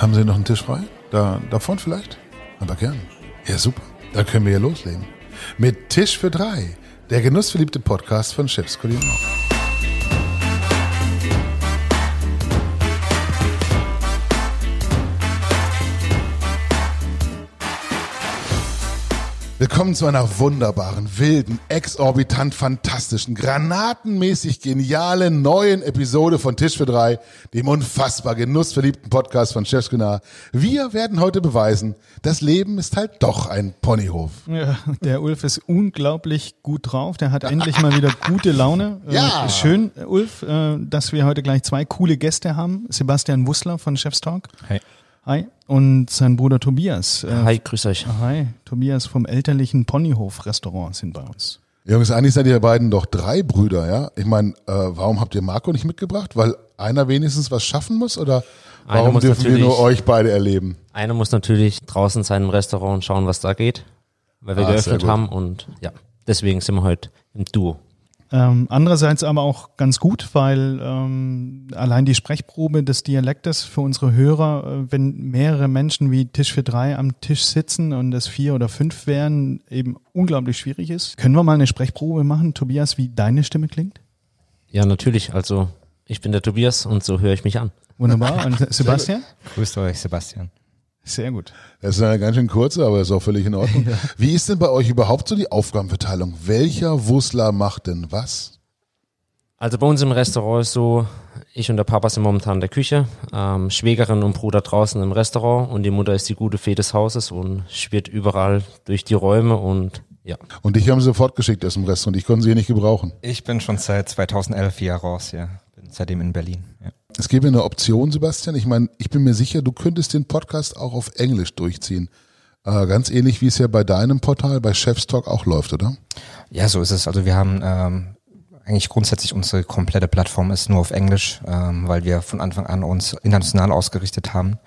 Haben Sie noch einen Tisch frei? Da, davon vielleicht? Aber gern. Ja, super. Dann können wir ja loslegen. Mit Tisch für drei. Der genussverliebte Podcast von Chefs Willkommen zu einer wunderbaren, wilden, exorbitant fantastischen, granatenmäßig genialen neuen Episode von Tisch für drei, dem unfassbar genussverliebten Podcast von Chefskunar. Wir werden heute beweisen, das Leben ist halt doch ein Ponyhof. Ja, der Ulf ist unglaublich gut drauf. Der hat endlich mal wieder gute Laune. Äh, Ja. Schön, Ulf, äh, dass wir heute gleich zwei coole Gäste haben. Sebastian Wussler von Chef's Talk. Hi. Und sein Bruder Tobias. Äh, Hi, grüß euch. Hi. Tobias vom elterlichen Ponyhof-Restaurant sind bei uns. Jungs, eigentlich seid ihr beiden doch drei Brüder, ja? Ich meine, äh, warum habt ihr Marco nicht mitgebracht? Weil einer wenigstens was schaffen muss oder warum muss dürfen wir nur euch beide erleben? Einer muss natürlich draußen sein im Restaurant und schauen, was da geht, weil wir Ah, geöffnet haben und ja, deswegen sind wir heute im Duo. Ähm, andererseits aber auch ganz gut, weil ähm, allein die Sprechprobe des Dialektes für unsere Hörer, äh, wenn mehrere Menschen wie Tisch für drei am Tisch sitzen und es vier oder fünf wären, eben unglaublich schwierig ist. Können wir mal eine Sprechprobe machen, Tobias, wie deine Stimme klingt? Ja, natürlich, also ich bin der Tobias und so höre ich mich an. Wunderbar. Und Sebastian? Grüßt euch, Sebastian. Sehr gut. Das ist eine ganz schön kurze, aber ist auch völlig in Ordnung. Wie ist denn bei euch überhaupt so die Aufgabenverteilung? Welcher Wussler macht denn was? Also bei uns im Restaurant ist so, ich und der Papa sind momentan in der Küche, ähm, Schwägerin und Bruder draußen im Restaurant und die Mutter ist die gute Fee des Hauses und schwirrt überall durch die Räume und ja. Und dich haben sie sofort geschickt aus dem Restaurant. Ich konnte sie hier nicht gebrauchen. Ich bin schon seit 2011 hier raus, ja. Bin seitdem in Berlin. Ja. Es gäbe eine Option, Sebastian. Ich meine, ich bin mir sicher, du könntest den Podcast auch auf Englisch durchziehen. Äh, ganz ähnlich wie es ja bei deinem Portal, bei Chef's Talk auch läuft, oder? ja, so ist es. Also wir haben ähm, eigentlich grundsätzlich unsere komplette Plattform ist nur auf Englisch, ähm, weil wir von Anfang an uns international ausgerichtet haben.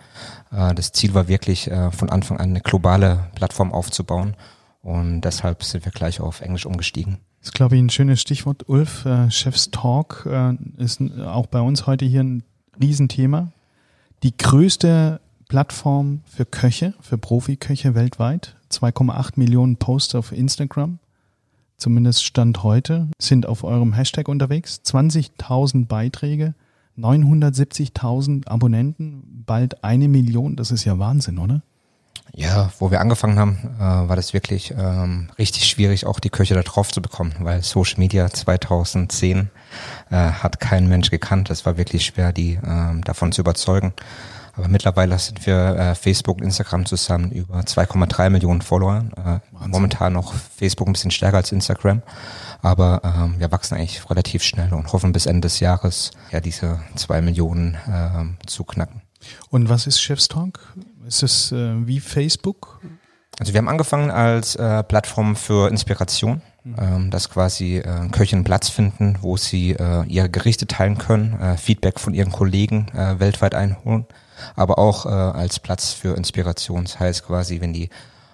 Äh, das Ziel war wirklich äh, von Anfang an eine globale Plattform aufzubauen und deshalb sind wir gleich auf Englisch umgestiegen. Das ist, glaube ich, ein schönes Stichwort. Ulf, äh, Chef's Talk äh, ist auch bei uns heute hier ein Riesenthema. Die größte Plattform für Köche, für Profiköche weltweit. 2,8 Millionen Posts auf Instagram. Zumindest Stand heute sind auf eurem Hashtag unterwegs. 20.000 Beiträge, 970.000 Abonnenten, bald eine Million. Das ist ja Wahnsinn, oder? Ja, wo wir angefangen haben, äh, war das wirklich ähm, richtig schwierig, auch die Köche da drauf zu bekommen, weil Social Media 2010 äh, hat kein Mensch gekannt. Es war wirklich schwer, die ähm, davon zu überzeugen. Aber mittlerweile sind wir äh, Facebook und Instagram zusammen über 2,3 Millionen Follower. Äh, momentan noch Facebook ein bisschen stärker als Instagram. Aber ähm, wir wachsen eigentlich relativ schnell und hoffen bis Ende des Jahres ja diese zwei Millionen ähm, zu knacken. Und was ist Chef's Talk? Ist es äh, wie Facebook? Also wir haben angefangen als äh, Plattform für Inspiration, ähm, dass quasi äh, Köchinnen Platz finden, wo sie äh, ihre Gerichte teilen können, äh, Feedback von ihren Kollegen äh, weltweit einholen, aber auch äh, als Platz für Inspiration. Das heißt quasi, wenn die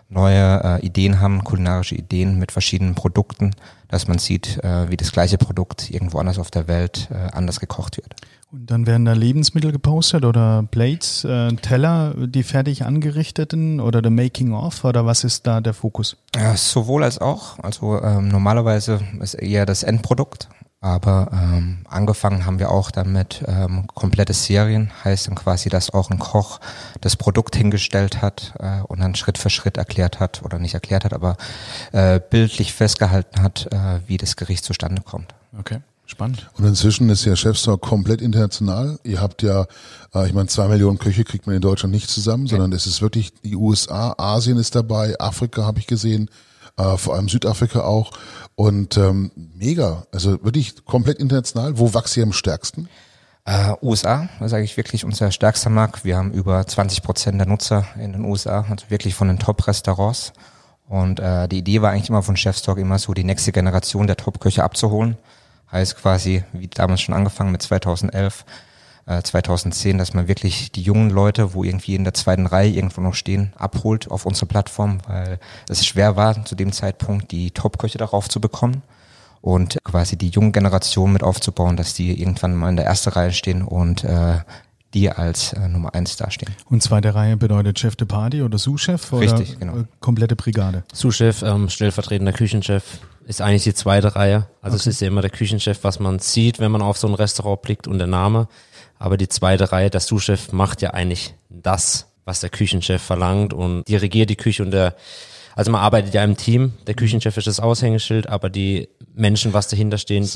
neue äh, Ideen haben, kulinarische Ideen mit verschiedenen Produkten, dass man sieht, äh, wie das gleiche Produkt irgendwo anders auf der Welt äh, anders gekocht wird. Und dann werden da Lebensmittel gepostet oder Plates, äh, Teller, die fertig angerichteten oder der Making of oder was ist da der Fokus? Ja, sowohl als auch. Also ähm, normalerweise ist eher das Endprodukt, aber ähm, angefangen haben wir auch damit ähm, komplette Serien, heißt dann quasi, dass auch ein Koch das Produkt hingestellt hat äh, und dann Schritt für Schritt erklärt hat oder nicht erklärt hat, aber äh, bildlich festgehalten hat, äh, wie das Gericht zustande kommt. Okay, spannend. Und inzwischen ist ja Chef's Talk komplett international. Ihr habt ja, äh, ich meine, zwei Millionen Köche kriegt man in Deutschland nicht zusammen, sondern es ist wirklich die USA, Asien ist dabei, Afrika habe ich gesehen, äh, vor allem Südafrika auch. Und ähm, mega, also wirklich komplett international. Wo wächst ihr am stärksten? Äh, USA ist eigentlich wirklich unser stärkster Markt. Wir haben über 20 Prozent der Nutzer in den USA, also wirklich von den Top-Restaurants. Und äh, die Idee war eigentlich immer von Chef's Talk immer so, die nächste Generation der Top-Köche abzuholen. Heißt quasi, wie damals schon angefangen mit 2011, äh, 2010, dass man wirklich die jungen Leute, wo irgendwie in der zweiten Reihe irgendwo noch stehen, abholt auf unsere Plattform, weil es schwer war, zu dem Zeitpunkt die Top-Köche darauf zu bekommen und quasi die junge Generation mit aufzubauen, dass die irgendwann mal in der ersten Reihe stehen und äh, die als äh, Nummer eins dastehen. Und zweite Reihe bedeutet Chef de Party oder Sous-Chef oder Richtig, genau. äh, komplette Brigade? Sous-Chef, ähm, stellvertretender Küchenchef ist eigentlich die zweite Reihe. Also es ist ja immer der Küchenchef, was man sieht, wenn man auf so ein Restaurant blickt und der Name. Aber die zweite Reihe, der Sous-Chef macht ja eigentlich das, was der Küchenchef verlangt und dirigiert die Küche und der also man arbeitet ja im Team, der Küchenchef ist das Aushängeschild, aber die Menschen, was dahinter stehen,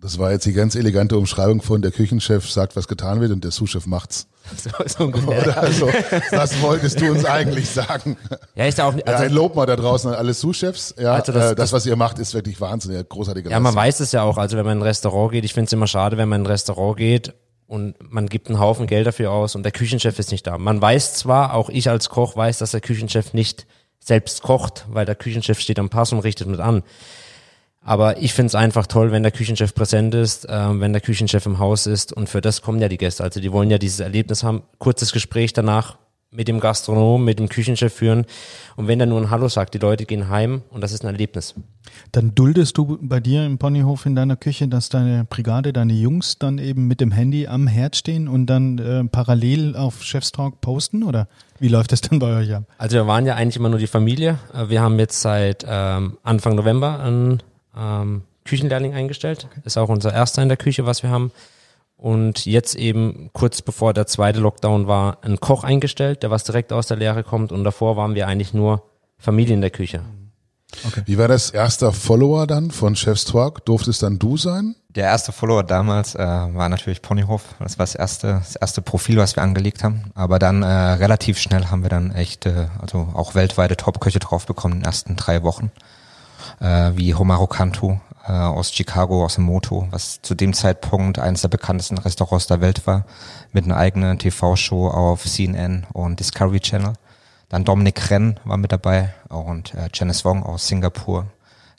Das war jetzt die ganz elegante Umschreibung von der Küchenchef sagt, was getan wird und der Sous-Chef macht's. so, so ungefähr. Also, das wolltest du uns eigentlich sagen. Ja, ist ja auch, Ja, ein also, Lob mal da draußen an alle Sous-Chefs. Ja, Also das, das- das, das- was ihr macht, ist wirklich Wahnsinn. Ja, großartige ja, man weiß es ja auch. Also wenn man in ein Restaurant geht, ich finde es immer schade, wenn man in ein Restaurant geht und man gibt einen Haufen Geld dafür aus und der Küchenchef ist nicht da. Man weiß zwar, auch ich als Koch weiß, dass der Küchenchef nicht selbst kocht, weil der Küchenchef steht am Pass und richtet mit an. Aber ich finde es einfach toll, wenn der Küchenchef präsent ist, ähm, wenn der Küchenchef im Haus ist und für das kommen ja die Gäste. Also die wollen ja dieses Erlebnis haben, kurzes Gespräch danach mit dem Gastronom, mit dem Küchenchef führen und wenn er nur ein Hallo sagt, die Leute gehen heim und das ist ein Erlebnis. Dann duldest du bei dir im Ponyhof in deiner Küche, dass deine Brigade, deine Jungs dann eben mit dem Handy am Herd stehen und dann äh, parallel auf Chefstalk posten oder wie läuft das dann bei euch ab? Also wir waren ja eigentlich immer nur die Familie. Äh, Wir haben jetzt seit ähm, Anfang November einen ähm, Küchenlehrling eingestellt. Ist auch unser erster in der Küche, was wir haben. Und jetzt eben kurz bevor der zweite Lockdown war, ein Koch eingestellt, der was direkt aus der Lehre kommt. Und davor waren wir eigentlich nur Familie in der Küche. Wie war das erster Follower dann von Chef's Talk? Durfte es dann du sein? Der erste Follower damals äh, war natürlich Ponyhof. Das war das erste, das erste Profil, was wir angelegt haben. Aber dann äh, relativ schnell haben wir dann echt, äh, also auch weltweite Top-Köche drauf bekommen in den ersten drei Wochen. Äh, wie Homaro Cantu äh, aus Chicago, aus dem Moto, was zu dem Zeitpunkt eines der bekanntesten Restaurants der Welt war, mit einer eigenen TV-Show auf CNN und Discovery Channel. Dann Dominic Ren war mit dabei und äh, Janice Wong aus Singapur,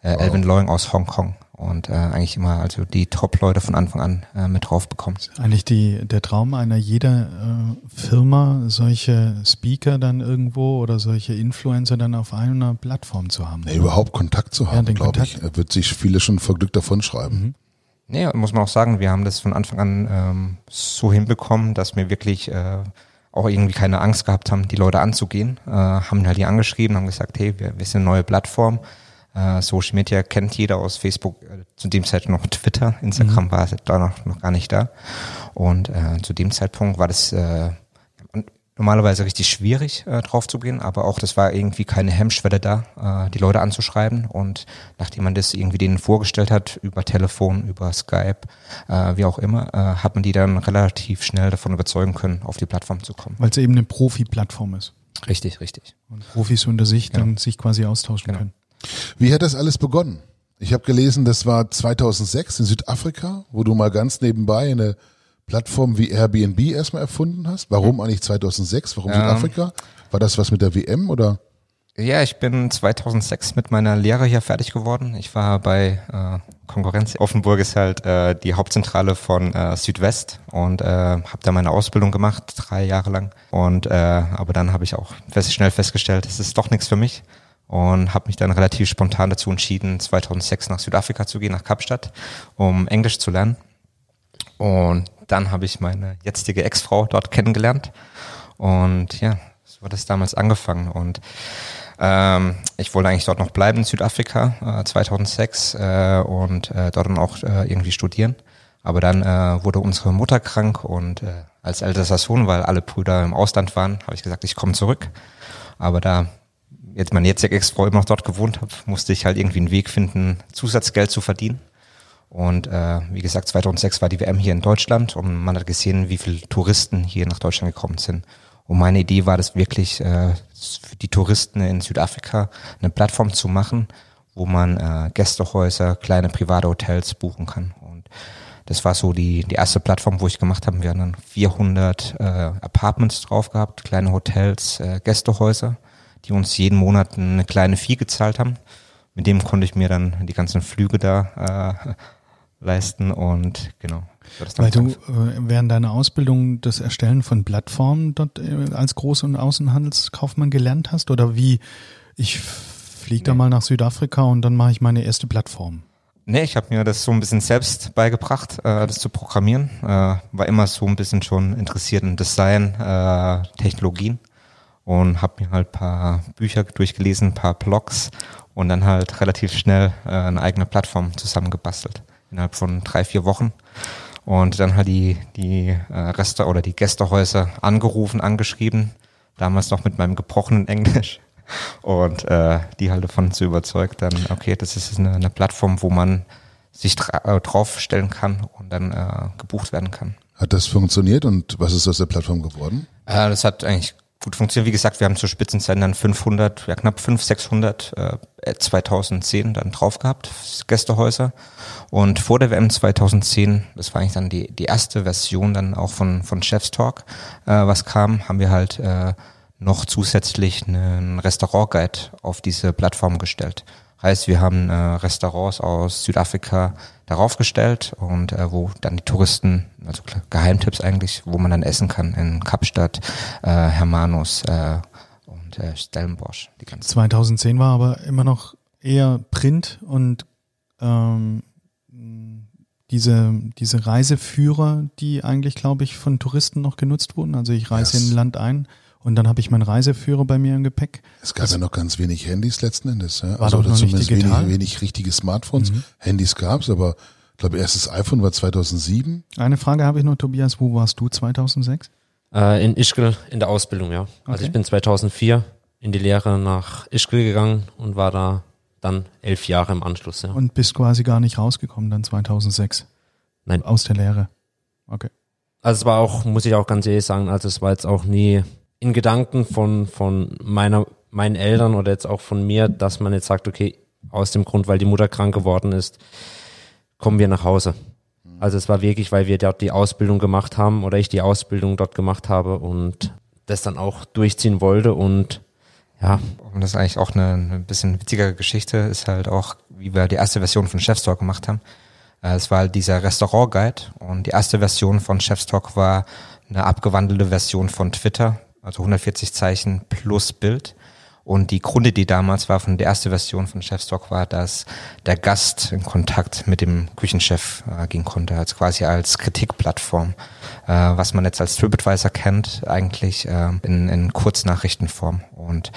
äh, Elvin Loing aus Hongkong und äh, eigentlich immer also die Top-Leute von Anfang an äh, mit drauf bekommen. Eigentlich die, der Traum einer jeder äh, Firma, solche Speaker dann irgendwo oder solche Influencer dann auf einer Plattform zu haben. Ja, überhaupt Kontakt zu haben, den glaube ich. Wird sich viele schon vor Glück davon schreiben. Nee, muss man auch sagen, wir haben das von Anfang an ähm, so hinbekommen, dass wir wirklich äh, auch irgendwie keine Angst gehabt haben, die Leute anzugehen. Äh, haben halt die angeschrieben, haben gesagt, hey, wir, wir sind eine neue Plattform. Äh, Social Media kennt jeder aus Facebook, äh, zu dem Zeitpunkt noch Twitter, Instagram war da noch, noch gar nicht da. Und äh, zu dem Zeitpunkt war das äh, normalerweise richtig schwierig äh, drauf zu gehen, aber auch das war irgendwie keine Hemmschwelle da, äh, die Leute anzuschreiben und nachdem man das irgendwie denen vorgestellt hat, über Telefon, über Skype, äh, wie auch immer, äh, hat man die dann relativ schnell davon überzeugen können, auf die Plattform zu kommen. Weil es eben eine Profi-Plattform ist Richtig, richtig. und Profis unter sich Genau. dann sich quasi austauschen Genau. können. Wie hat das alles begonnen? Ich habe gelesen, das war 2006 in Südafrika, wo du mal ganz nebenbei eine Plattform wie Airbnb erstmal erfunden hast. Warum eigentlich 2006? Warum Ja. Südafrika? War das was mit der WM oder? Ja, ich bin 2006 mit meiner Lehre hier fertig geworden. Ich war bei äh, Konkurrenz. Offenburg ist halt äh, die Hauptzentrale von äh, Südwest und äh, habe da meine Ausbildung gemacht, drei Jahre lang. Und äh, aber dann habe ich auch fest, schnell festgestellt, es ist doch nichts für mich und habe mich dann relativ spontan dazu entschieden, 2006 nach Südafrika zu gehen, nach Kapstadt, um Englisch zu lernen. Und dann habe ich meine jetzige Ex-Frau dort kennengelernt. Und ja, so hat es damals angefangen. Und ähm, ich wollte eigentlich dort noch bleiben in Südafrika äh, 2006 äh, und äh, dort dann auch äh, irgendwie studieren. Aber dann äh, wurde unsere Mutter krank und äh, als ältester Sohn, weil alle Brüder im Ausland waren, habe ich gesagt, ich komme zurück. Aber da jetzt mein jetziger Ex-Frau immer noch dort gewohnt hat, musste ich halt irgendwie einen Weg finden, Zusatzgeld zu verdienen. Und äh, wie gesagt, 2006 war die WM hier in Deutschland und man hat gesehen, wie viele Touristen hier nach Deutschland gekommen sind. Und meine Idee war das wirklich, äh, für die Touristen in Südafrika eine Plattform zu machen, wo man äh, Gästehäuser, kleine private Hotels buchen kann. Und das war so die, die erste Plattform, wo ich gemacht habe. Wir haben dann 400 äh, Apartments drauf gehabt, kleine Hotels, äh, Gästehäuser, die uns jeden Monat eine kleine Fee gezahlt haben. Mit dem konnte ich mir dann die ganzen Flüge da äh, leisten und genau. Weil du äh, während deiner Ausbildung das Erstellen von Plattformen dort äh, als Groß- und Außenhandelskaufmann gelernt hast? Oder wie, ich fliege da mal nach Südafrika und dann mache ich meine erste Plattform? Nee, ich habe mir das so ein bisschen selbst beigebracht, äh, das zu programmieren. Äh, war immer so ein bisschen schon interessiert in Design, äh, Technologien und habe mir halt paar Bücher durchgelesen, paar Blogs und dann halt relativ schnell äh, eine eigene Plattform zusammengebastelt innerhalb von drei vier Wochen und dann halt die die äh, Reste oder die Gästehäuser angerufen, angeschrieben, damals noch mit meinem gebrochenen Englisch und äh, die halt davon zu überzeugt, dann, okay, das ist eine, eine Plattform, wo man sich äh, draufstellen kann und dann äh, gebucht werden kann. Hat das funktioniert und was ist aus der Plattform geworden? Äh, das hat eigentlich gut funktioniert. Wie gesagt, wir haben zur Spitzenzeiten dann 500, ja knapp 500, 600 äh, 2010 dann drauf gehabt, Gästehäuser. Und vor der WM 2010, das war eigentlich dann die, die erste Version dann auch von, von Chef's Talk, äh, was kam, haben wir halt äh, noch zusätzlich einen Restaurantguide auf diese Plattform gestellt. Heißt, wir haben äh, Restaurants aus Südafrika darauf gestellt und äh, wo dann die Touristen, also Geheimtipps eigentlich, wo man dann essen kann in Kapstadt, äh, Hermanus äh, und äh, Stellenbosch. Die ganze 2010 war aber immer noch eher Print und ähm, diese, diese Reiseführer, die eigentlich, glaube ich, von Touristen noch genutzt wurden. Also ich reise yes. in ein Land ein und dann habe ich meinen Reiseführer bei mir im Gepäck. Es gab das ja noch ganz wenig Handys letzten Endes. Ja? War also doch noch zumindest wenig, wenig richtige Smartphones. Mhm. Handys gab's, aber ich glaube, erstes iPhone war 2007. Eine Frage habe ich noch, Tobias. Wo warst du 2006? Äh, in Ischgl in der Ausbildung, ja. Also okay. Also ich bin 2004 in die Lehre nach Ischgl gegangen und war da dann elf Jahre im Anschluss, ja. Und bist quasi gar nicht rausgekommen dann 2006? Nein. Aus der Lehre? Okay. Also es war auch, muss ich auch ganz ehrlich sagen, also es war jetzt auch nie in Gedanken von, von meiner, meinen Eltern oder jetzt auch von mir, dass man jetzt sagt, okay, aus dem Grund, weil die Mutter krank geworden ist, kommen wir nach Hause. Also es war wirklich, weil wir dort die Ausbildung gemacht haben oder ich die Ausbildung dort gemacht habe und das dann auch durchziehen wollte und ja. Und das ist eigentlich auch eine, eine bisschen witzigere Geschichte, ist halt auch, wie wir die erste Version von Chefstalk gemacht haben. Äh, es war halt dieser Restaurant-Guide und die erste Version von Chefstalk war eine abgewandelte Version von Twitter, also 140 Zeichen plus Bild. Und die Grundidee damals war von der ersten Version von Chefstock war, dass der Gast in Kontakt mit dem Küchenchef äh, gehen konnte, als quasi als Kritikplattform, äh, was man jetzt als TripAdvisor kennt, eigentlich äh, in, in Kurznachrichtenform. Und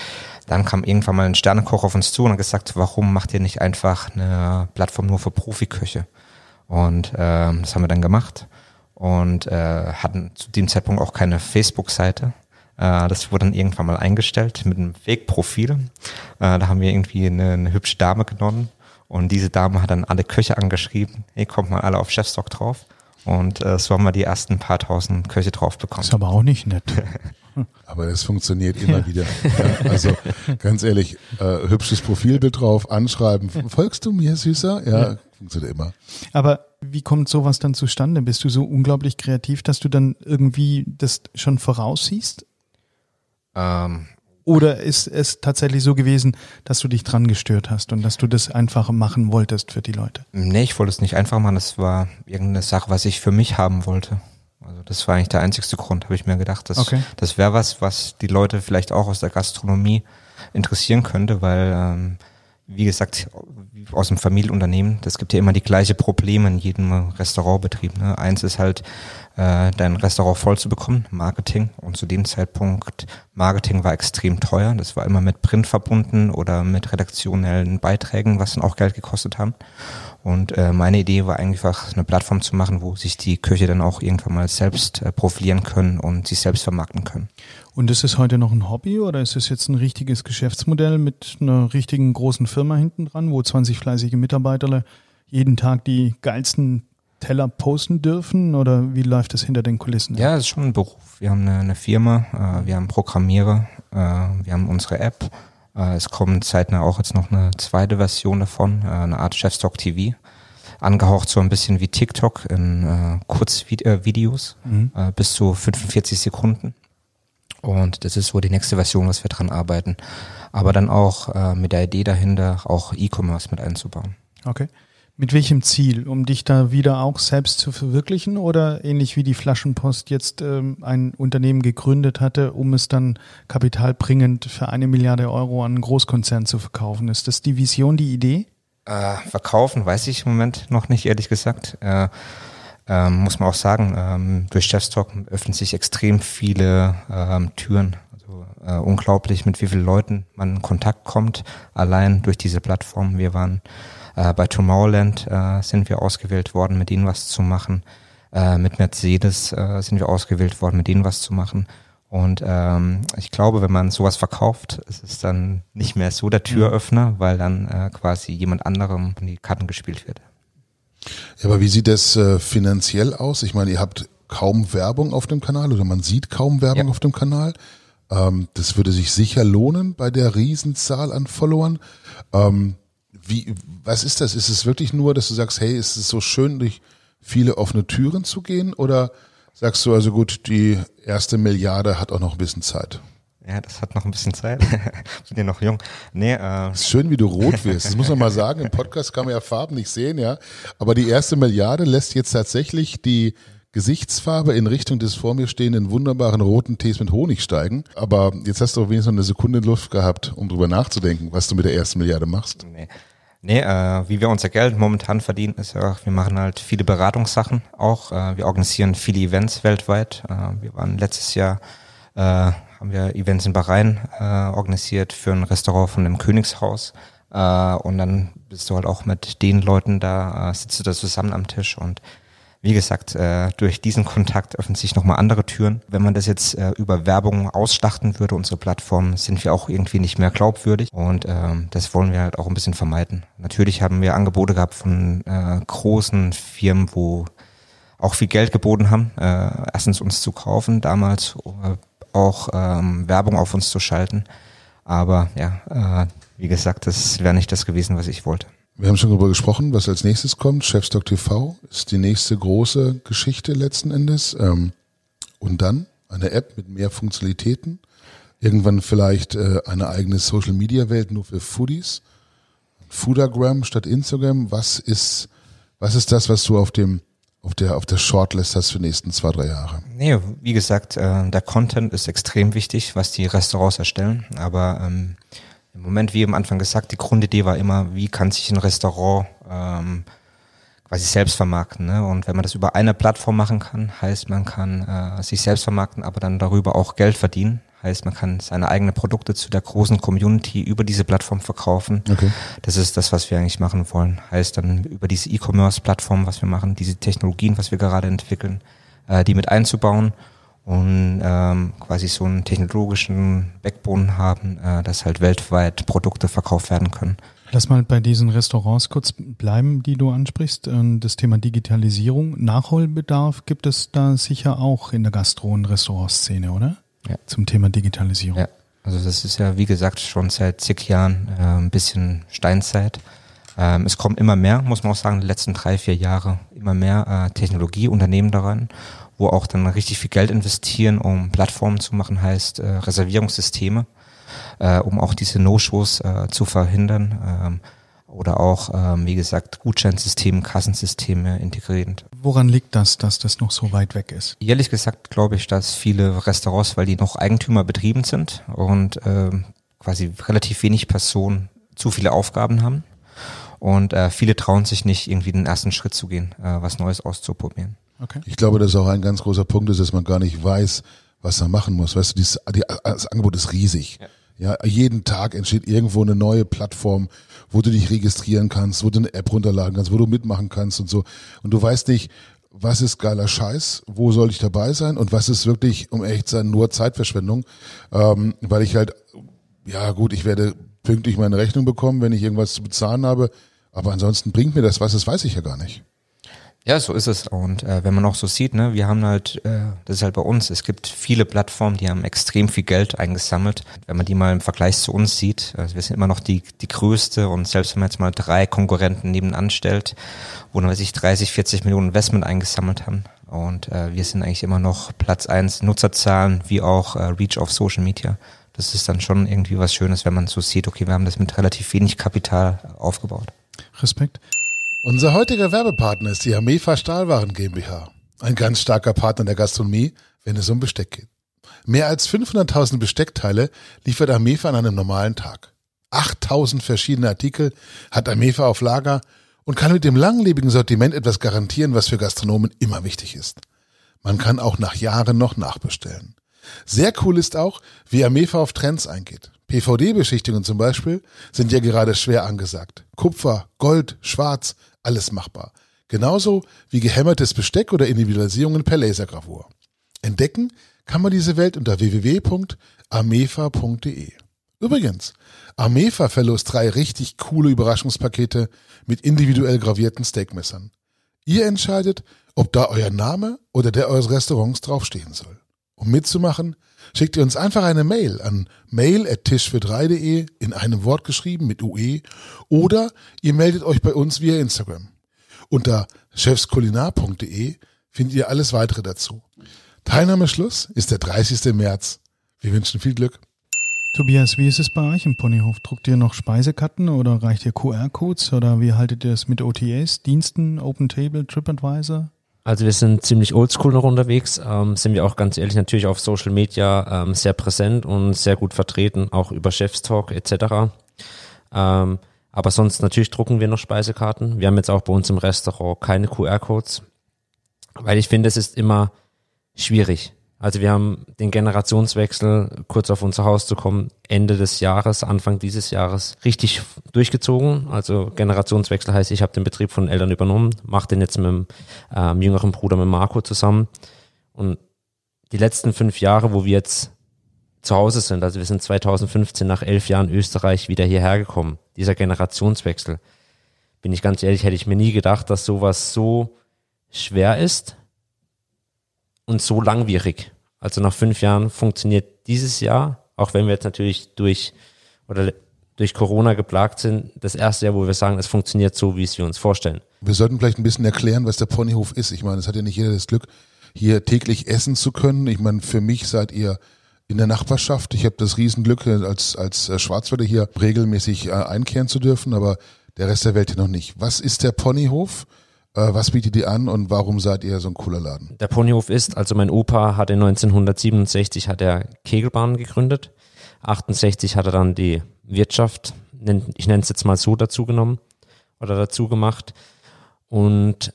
dann kam irgendwann mal ein Sternekoch auf uns zu und hat gesagt, warum macht ihr nicht einfach eine Plattform nur für Profiköche? Und äh, das haben wir dann gemacht und äh, hatten zu dem Zeitpunkt auch keine Facebook-Seite das wurde dann irgendwann mal eingestellt mit einem Fake-Profil. Äh, da haben wir irgendwie eine, eine hübsche Dame genommen und diese Dame hat dann alle Köche angeschrieben, hey, kommt mal alle auf Chefstock drauf. Und äh, so haben wir die ersten paar tausend Köche drauf bekommen. Ist aber auch nicht nett. aber es funktioniert immer ja. wieder. Ja, also ganz ehrlich, äh, hübsches Profilbild drauf, anschreiben. Folgst du mir, Süßer? Ja, ja, funktioniert immer. Aber wie kommt sowas dann zustande? Bist du so unglaublich kreativ, dass du dann irgendwie das schon voraussiehst? Ähm, Oder ist es tatsächlich so gewesen, dass du dich dran gestört hast und dass du das einfach machen wolltest für die Leute? Nee, ich wollte es nicht einfach machen. Das war irgendeine Sache, was ich für mich haben wollte. Also das war eigentlich der einzigste Grund, habe ich mir gedacht. Das, okay. das wäre was, was die Leute vielleicht auch aus der Gastronomie interessieren könnte, weil, ähm, wie gesagt, aus dem Familienunternehmen, das gibt ja immer die gleiche Probleme in jedem Restaurantbetrieb. Ne? Eins ist halt, äh, dein Restaurant voll zu bekommen, Marketing. Und zu dem Zeitpunkt, Marketing war extrem teuer. Das war immer mit Print verbunden oder mit redaktionellen Beiträgen, was dann auch Geld gekostet haben. Und äh, meine Idee war einfach eine Plattform zu machen, wo sich die Köche dann auch irgendwann mal selbst äh, profilieren können und sich selbst vermarkten können. Und ist es heute noch ein Hobby oder ist es jetzt ein richtiges Geschäftsmodell mit einer richtigen großen Firma hinten dran, wo 20 fleißige Mitarbeiter jeden Tag die geilsten Teller posten dürfen oder wie läuft das hinter den Kulissen? Ja, es ist schon ein Beruf. Wir haben eine, eine Firma, äh, wir haben Programmierer, äh, wir haben unsere App. Äh, es kommt zeitnah auch jetzt noch eine zweite Version davon, eine Art Chefstock TV. Angehaucht so ein bisschen wie TikTok in Kurzvideos, mhm. bis zu 45 Sekunden. Und das ist so die nächste Version, was wir dran arbeiten. Aber dann auch äh, mit der Idee dahinter, auch E-Commerce mit einzubauen. Okay. Mit welchem Ziel? Um dich da wieder auch selbst zu verwirklichen oder ähnlich wie die Flaschenpost jetzt ähm, ein Unternehmen gegründet hatte, um es dann kapitalbringend für eine Milliarde Euro an einen Großkonzern zu verkaufen? Ist das die Vision, die Idee? Äh, verkaufen weiß ich im Moment noch nicht, ehrlich gesagt. Äh, ähm, muss man auch sagen, ähm, durch Chefstock öffnen sich extrem viele ähm, Türen. Also äh, unglaublich, mit wie vielen Leuten man in Kontakt kommt, allein durch diese Plattform. Wir waren äh, bei Tomorrowland, äh, sind wir ausgewählt worden, mit ihnen was zu machen. Äh, mit Mercedes äh, sind wir ausgewählt worden, mit denen was zu machen. Und ähm, ich glaube, wenn man sowas verkauft, ist es dann nicht mehr so der Türöffner, weil dann äh, quasi jemand anderem in die Karten gespielt wird. Ja, aber wie sieht das äh, finanziell aus? Ich meine, ihr habt kaum Werbung auf dem Kanal oder man sieht kaum Werbung Ja. auf dem Kanal. Ähm, das würde sich sicher lohnen bei der Riesenzahl an Followern. Ähm, wie, was ist das? Ist es wirklich nur, dass du sagst, hey, ist es so schön, durch viele offene Türen zu gehen? Oder sagst du also gut, die erste Milliarde hat auch noch ein bisschen Zeit? Ja, das hat noch ein bisschen Zeit. Sind ja noch jung. Nee, äh, Ist schön, wie du rot wirst. Das muss man mal sagen. Im Podcast kann man ja Farben nicht sehen, ja. Aber die erste Milliarde lässt jetzt tatsächlich die Gesichtsfarbe in Richtung des vor mir stehenden wunderbaren roten Tees mit Honig steigen. Aber jetzt hast du auch wenigstens noch eine Sekunde Luft gehabt, um drüber nachzudenken, was du mit der ersten Milliarde machst. Nee. Nee, äh, wie wir unser Geld momentan verdienen, ist ja, wir machen halt viele Beratungssachen auch. Äh, wir organisieren viele Events weltweit. Äh, wir waren letztes Jahr, äh, haben wir Events in Bahrain äh, organisiert für ein Restaurant von dem Königshaus. Äh, und dann bist du halt auch mit den Leuten da, äh, sitzt du da zusammen am Tisch und wie gesagt, äh, durch diesen Kontakt öffnen sich nochmal andere Türen. Wenn man das jetzt äh, über Werbung ausschlachten würde, unsere Plattform, sind wir auch irgendwie nicht mehr glaubwürdig. Und ähm, das wollen wir halt auch ein bisschen vermeiden. Natürlich haben wir Angebote gehabt von äh, großen Firmen, wo auch viel Geld geboten haben, äh, erstens uns zu kaufen, damals äh, auch ähm, Werbung auf uns zu schalten. Aber ja, äh, wie gesagt, das wäre nicht das gewesen, was ich wollte. Wir haben schon darüber gesprochen, was als nächstes kommt. Chefstock TV ist die nächste große Geschichte letzten Endes. Ähm, und dann eine App mit mehr Funktionalitäten. Irgendwann vielleicht äh, eine eigene Social Media Welt nur für Foodies. Foodagram statt Instagram. Was ist, was ist das, was du auf dem, auf der, auf der Shortlist hast für die nächsten zwei, drei Jahre? Nee, wie gesagt, äh, der Content ist extrem wichtig, was die Restaurants erstellen. Aber ähm, im Moment, wie am Anfang gesagt, die Grundidee war immer, wie kann sich ein Restaurant ähm, quasi selbst vermarkten. Ne? Und wenn man das über eine Plattform machen kann, heißt man kann äh, sich selbst vermarkten, aber dann darüber auch Geld verdienen. Heißt, man kann seine eigenen Produkte zu der großen Community über diese Plattform verkaufen. Okay. Das ist das, was wir eigentlich machen wollen. Heißt dann über diese E-Commerce-Plattform, was wir machen, diese Technologien, was wir gerade entwickeln, äh, die mit einzubauen und ähm, quasi so einen technologischen Backbone haben, äh, dass halt weltweit Produkte verkauft werden können. Lass mal bei diesen Restaurants kurz bleiben, die du ansprichst. Ähm, Das Thema Digitalisierung, Nachholbedarf gibt es da sicher auch in der Gastro- und Restaurantszene, oder? Ja. Zum Thema Digitalisierung. Ja, also das ist ja wie gesagt schon seit zig Jahren äh, ein bisschen Steinzeit. Ähm, es kommen immer mehr, muss man auch sagen, die letzten drei, vier Jahre immer mehr äh, Technologieunternehmen daran, wo auch dann richtig viel Geld investieren, um Plattformen zu machen, heißt äh, Reservierungssysteme, äh, um auch diese No-Shows äh, zu verhindern. Ähm, oder auch, ähm, wie gesagt, Gutscheinsysteme, Kassensysteme integrierend. Woran liegt das, dass das noch so weit weg ist? Ehrlich gesagt glaube ich, dass viele Restaurants, weil die noch Eigentümer betrieben sind und ähm, quasi relativ wenig Personen zu viele Aufgaben haben. Und äh, viele trauen sich nicht, irgendwie den ersten Schritt zu gehen, äh, was Neues auszuprobieren. Okay. Ich glaube, dass auch ein ganz großer Punkt ist, dass man gar nicht weiß, was er machen muss. Weißt du, dieses, die, das Angebot ist riesig. Ja. jeden Tag entsteht irgendwo eine neue Plattform, wo du dich registrieren kannst, wo du eine App runterladen kannst, wo du mitmachen kannst und so. Und du weißt nicht, was ist geiler Scheiß, wo soll ich dabei sein und was ist wirklich, um echt zu sein, nur Zeitverschwendung, ähm, weil ich halt, ja gut, ich werde pünktlich meine Rechnung bekommen, wenn ich irgendwas zu bezahlen habe, aber ansonsten bringt mir das was, das weiß ich ja gar nicht. Ja, so ist es. Und äh, wenn man auch so sieht, ne, wir haben halt, äh, das ist halt bei uns, es gibt viele Plattformen, die haben extrem viel Geld eingesammelt. Wenn man die mal im Vergleich zu uns sieht, also wir sind immer noch die, die größte und selbst wenn man jetzt mal drei Konkurrenten nebenan stellt, wo dann weiß ich 30, 40 Millionen Investment eingesammelt haben. Und äh, wir sind eigentlich immer noch Platz eins Nutzerzahlen wie auch äh, Reach auf Social Media. Das ist dann schon irgendwie was Schönes, wenn man so sieht, okay, wir haben das mit relativ wenig Kapital aufgebaut. Respekt. Unser heutiger Werbepartner ist die Amefa Stahlwaren GmbH. Ein ganz starker Partner der Gastronomie, wenn es um Besteck geht. Mehr als 500.000 Besteckteile liefert Amefa an einem normalen Tag. 8000 verschiedene Artikel hat Amefa auf Lager und kann mit dem langlebigen Sortiment etwas garantieren, was für Gastronomen immer wichtig ist. Man kann auch nach Jahren noch nachbestellen. Sehr cool ist auch, wie Amefa auf Trends eingeht. PVD-Beschichtungen zum Beispiel sind ja gerade schwer angesagt. Kupfer, Gold, Schwarz, alles machbar. Genauso wie gehämmertes Besteck oder Individualisierungen per Lasergravur. Entdecken kann man diese Welt unter www.amefa.de. Übrigens, Amefa verlost drei richtig coole Überraschungspakete mit individuell gravierten Steakmessern. Ihr entscheidet, ob da euer Name oder der eures Restaurants draufstehen soll. Um mitzumachen, schickt ihr uns einfach eine Mail an mail.tischfür3.de in einem Wort geschrieben mit UE oder ihr meldet euch bei uns via Instagram. Unter chefskulinar.de findet ihr alles weitere dazu. Teilnahmeschluss ist der 30. März. Wir wünschen viel Glück. Tobias, wie ist es bei euch im Ponyhof? Druckt ihr noch Speisekarten oder reicht ihr QR-Codes oder wie haltet ihr es mit OTAs, Diensten, Open Table, TripAdvisor? Also wir sind ziemlich oldschool noch unterwegs, ähm, sind wir auch ganz ehrlich natürlich auf Social Media ähm, sehr präsent und sehr gut vertreten, auch über Chefstalk etc. Ähm, aber sonst natürlich drucken wir noch Speisekarten. Wir haben jetzt auch bei uns im Restaurant keine QR-Codes, weil ich finde, es ist immer schwierig. Also wir haben den Generationswechsel, kurz auf unser Haus zu kommen, Ende des Jahres, Anfang dieses Jahres richtig durchgezogen. Also Generationswechsel heißt, ich habe den Betrieb von Eltern übernommen, mache den jetzt mit dem ähm, jüngeren Bruder, mit Marco zusammen. Und die letzten fünf Jahre, wo wir jetzt zu Hause sind, also wir sind 2015 nach elf Jahren Österreich wieder hierher gekommen, dieser Generationswechsel, bin ich ganz ehrlich, hätte ich mir nie gedacht, dass sowas so schwer ist und so langwierig. Also nach fünf Jahren funktioniert dieses Jahr, auch wenn wir jetzt natürlich durch oder durch Corona geplagt sind, das erste Jahr, wo wir sagen, es funktioniert so, wie es wir uns vorstellen. Wir sollten vielleicht ein bisschen erklären, was der Ponyhof ist. Ich meine, es hat ja nicht jeder das Glück, hier täglich essen zu können. Ich meine, für mich seid ihr in der Nachbarschaft. Ich habe das Riesenglück, als, als Schwarzwälder hier regelmäßig äh, einkehren zu dürfen, aber der Rest der Welt hier noch nicht. Was ist der Ponyhof? Äh, was bietet ihr an und warum seid ihr so ein cooler Laden? Der Ponyhof ist, also mein Opa hatte 1967 hat er Kegelbahnen gegründet. 68 hat er dann die Wirtschaft, ich nenne es jetzt mal so dazu genommen oder dazu gemacht. Und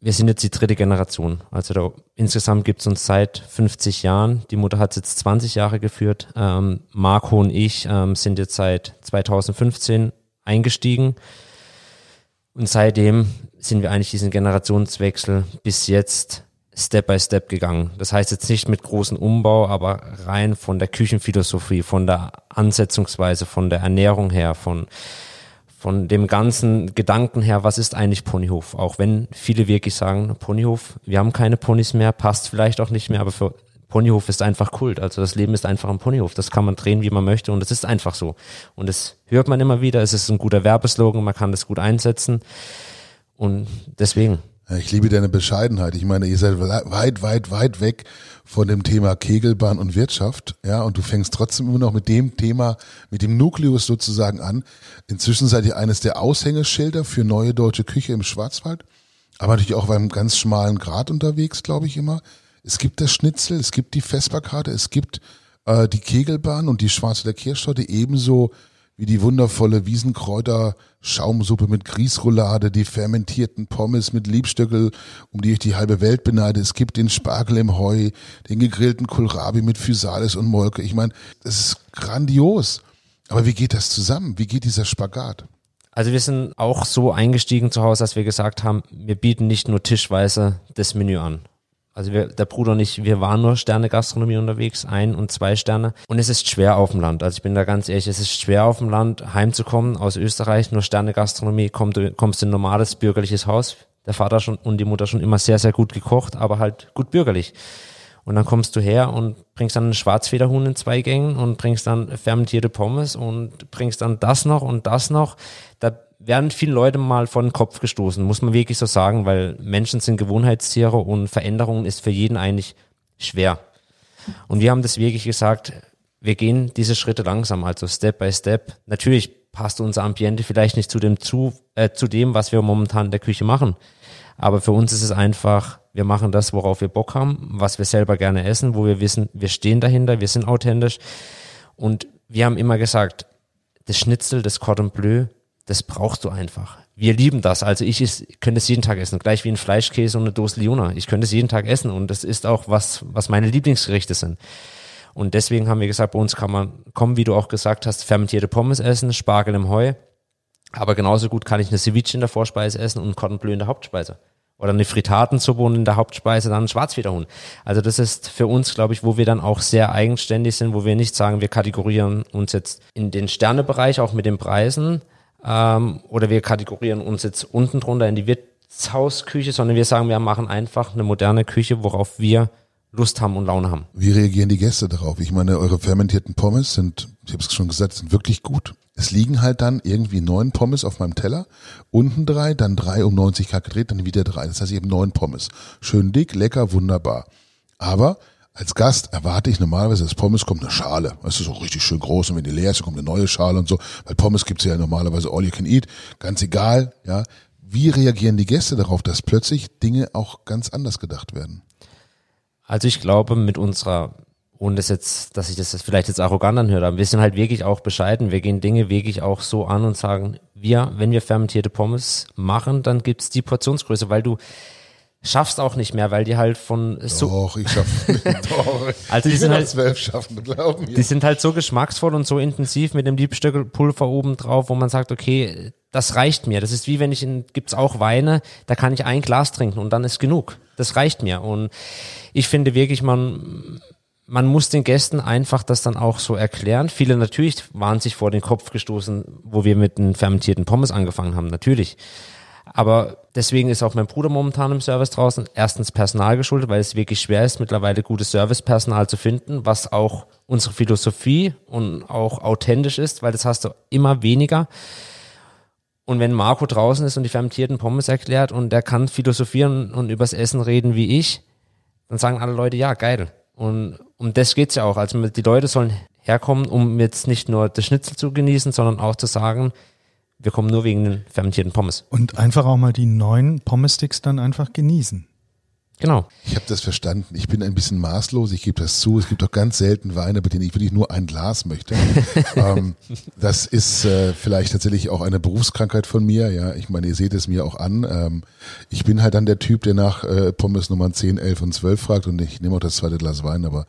wir sind jetzt die dritte Generation. Also da, insgesamt gibt es uns seit 50 Jahren. Die Mutter hat es jetzt 20 Jahre geführt. Ähm, Marco und ich ähm, sind jetzt seit 2015 eingestiegen. Und seitdem sind wir eigentlich diesen Generationswechsel bis jetzt Step by Step gegangen. Das heißt jetzt nicht mit großem Umbau, aber rein von der Küchenphilosophie, von der Ansetzungsweise, von der Ernährung her, von, von dem ganzen Gedanken her, was ist eigentlich Ponyhof? Auch wenn viele wirklich sagen, Ponyhof, wir haben keine Ponys mehr, passt vielleicht auch nicht mehr, aber für Ponyhof ist einfach Kult. Also das Leben ist einfach ein Ponyhof. Das kann man drehen, wie man möchte und es ist einfach so. Und das hört man immer wieder. Es ist ein guter Werbeslogan, man kann das gut einsetzen. Und deswegen. Ich liebe deine Bescheidenheit. Ich meine, ihr seid weit, weit, weit weg von dem Thema Kegelbahn und Wirtschaft, ja, und du fängst trotzdem immer noch mit dem Thema, mit dem Nukleus sozusagen an. Inzwischen seid ihr eines der Aushängeschilder für neue deutsche Küche im Schwarzwald, aber natürlich auch beim ganz schmalen Grad unterwegs, glaube ich immer. Es gibt das Schnitzel, es gibt die Vesperkarte, es gibt äh, die Kegelbahn und die Schwarze der Kirschtorte ebenso wie die wundervolle Wiesenkräuter Schaumsuppe mit Grießroulade, die fermentierten Pommes mit Liebstöckel, um die ich die halbe Welt beneide. Es gibt den Spargel im Heu, den gegrillten Kohlrabi mit Physalis und Molke. Ich meine, das ist grandios. Aber wie geht das zusammen? Wie geht dieser Spagat? Also wir sind auch so eingestiegen zu Hause, dass wir gesagt haben, wir bieten nicht nur tischweise das Menü an. Also wir, der Bruder und ich, wir waren nur Sterne-Gastronomie unterwegs, ein und zwei Sterne. Und es ist schwer auf dem Land. Also ich bin da ganz ehrlich, es ist schwer auf dem Land heimzukommen aus Österreich, nur Sterne-Gastronomie, komm, du kommst in ein normales bürgerliches Haus. Der Vater schon und die Mutter schon immer sehr, sehr gut gekocht, aber halt gut bürgerlich. Und dann kommst du her und bringst dann einen Schwarzfederhuhn in zwei Gängen und bringst dann fermentierte Pommes und bringst dann das noch und das noch. Werden viele Leute mal vor den Kopf gestoßen, muss man wirklich so sagen, weil Menschen sind Gewohnheitstiere und Veränderung ist für jeden eigentlich schwer. Und wir haben das wirklich gesagt, wir gehen diese Schritte langsam, also Step by Step. Natürlich passt unser Ambiente vielleicht nicht zu dem zu, äh, zu dem, was wir momentan in der Küche machen. Aber für uns ist es einfach, wir machen das, worauf wir Bock haben, was wir selber gerne essen, wo wir wissen, wir stehen dahinter, wir sind authentisch. Und wir haben immer gesagt, das Schnitzel, das Cordon Bleu, das brauchst du einfach. Wir lieben das. Also ich is, könnte es jeden Tag essen, gleich wie ein Fleischkäse und eine Dose Liona. Ich könnte es jeden Tag essen und das ist auch was, was meine Lieblingsgerichte sind. Und deswegen haben wir gesagt, bei uns kann man kommen, wie du auch gesagt hast, fermentierte Pommes essen, Spargel im Heu. Aber genauso gut kann ich eine Ceviche in der Vorspeise essen und Cordon Bleu in der Hauptspeise. Oder eine Fritatensuppe und in der Hauptspeise dann ein Schwarzfederhuhn. Also das ist für uns, glaube ich, wo wir dann auch sehr eigenständig sind, wo wir nicht sagen, wir kategorieren uns jetzt in den Sternebereich auch mit den Preisen ähm, oder wir kategorieren uns jetzt unten drunter in die Wirtshausküche, sondern wir sagen, wir machen einfach eine moderne Küche, worauf wir Lust haben und Laune haben. Wie reagieren die Gäste darauf? Ich meine, eure fermentierten Pommes sind, ich habe es schon gesagt, sind wirklich gut. Es liegen halt dann irgendwie neun Pommes auf meinem Teller, unten drei, dann drei um 90 Grad gedreht, dann wieder drei. Das heißt eben neun Pommes. Schön dick, lecker, wunderbar. Aber als Gast erwarte ich normalerweise, dass Pommes kommt eine Schale. Das ist auch richtig schön groß und wenn die leer ist, kommt eine neue Schale und so. Weil Pommes gibt's ja normalerweise all you can eat. Ganz egal, ja. Wie reagieren die Gäste darauf, dass plötzlich Dinge auch ganz anders gedacht werden? Also ich glaube, mit unserer, ohne das jetzt, dass ich das vielleicht jetzt arrogant anhöre, aber wir sind halt wirklich auch bescheiden. Wir gehen Dinge wirklich auch so an und sagen, wir, wenn wir fermentierte Pommes machen, dann gibt's die Portionsgröße, weil du schaffst auch nicht mehr, weil die halt von so, Doch, ich schaffe Doch. Also die ich sind halt- zwölf schaffen, glaub mir. die sind halt so geschmacksvoll und so intensiv mit dem Liebstöckelpulver oben drauf, wo man sagt, okay, das reicht mir. Das ist wie wenn ich in, gibt's auch Weine, da kann ich ein Glas trinken und dann ist genug. Das reicht mir. Und ich finde wirklich, man, man muss den Gästen einfach das dann auch so erklären. Viele natürlich waren sich vor den Kopf gestoßen, wo wir mit den fermentierten Pommes angefangen haben, natürlich. Aber deswegen ist auch mein Bruder momentan im Service draußen. Erstens Personal geschuldet, weil es wirklich schwer ist, mittlerweile gutes Servicepersonal zu finden, was auch unsere Philosophie und auch authentisch ist, weil das hast du immer weniger. Und wenn Marco draußen ist und die fermentierten Pommes erklärt und der kann philosophieren und übers Essen reden wie ich, dann sagen alle Leute, ja, geil. Und um das geht's ja auch. Also die Leute sollen herkommen, um jetzt nicht nur das Schnitzel zu genießen, sondern auch zu sagen, wir kommen nur wegen den fermentierten Pommes. Und einfach auch mal die neuen Pommes-Sticks dann einfach genießen. Genau. Ich habe das verstanden. Ich bin ein bisschen maßlos, ich gebe das zu. Es gibt doch ganz selten Weine, bei denen ich wirklich nur ein Glas möchte. ähm, das ist äh, vielleicht tatsächlich auch eine Berufskrankheit von mir. Ja, ich meine, ihr seht es mir auch an. Ähm, ich bin halt dann der Typ, der nach äh, Pommes Nummern 10, 11 und 12 fragt und ich nehme auch das zweite Glas Wein, aber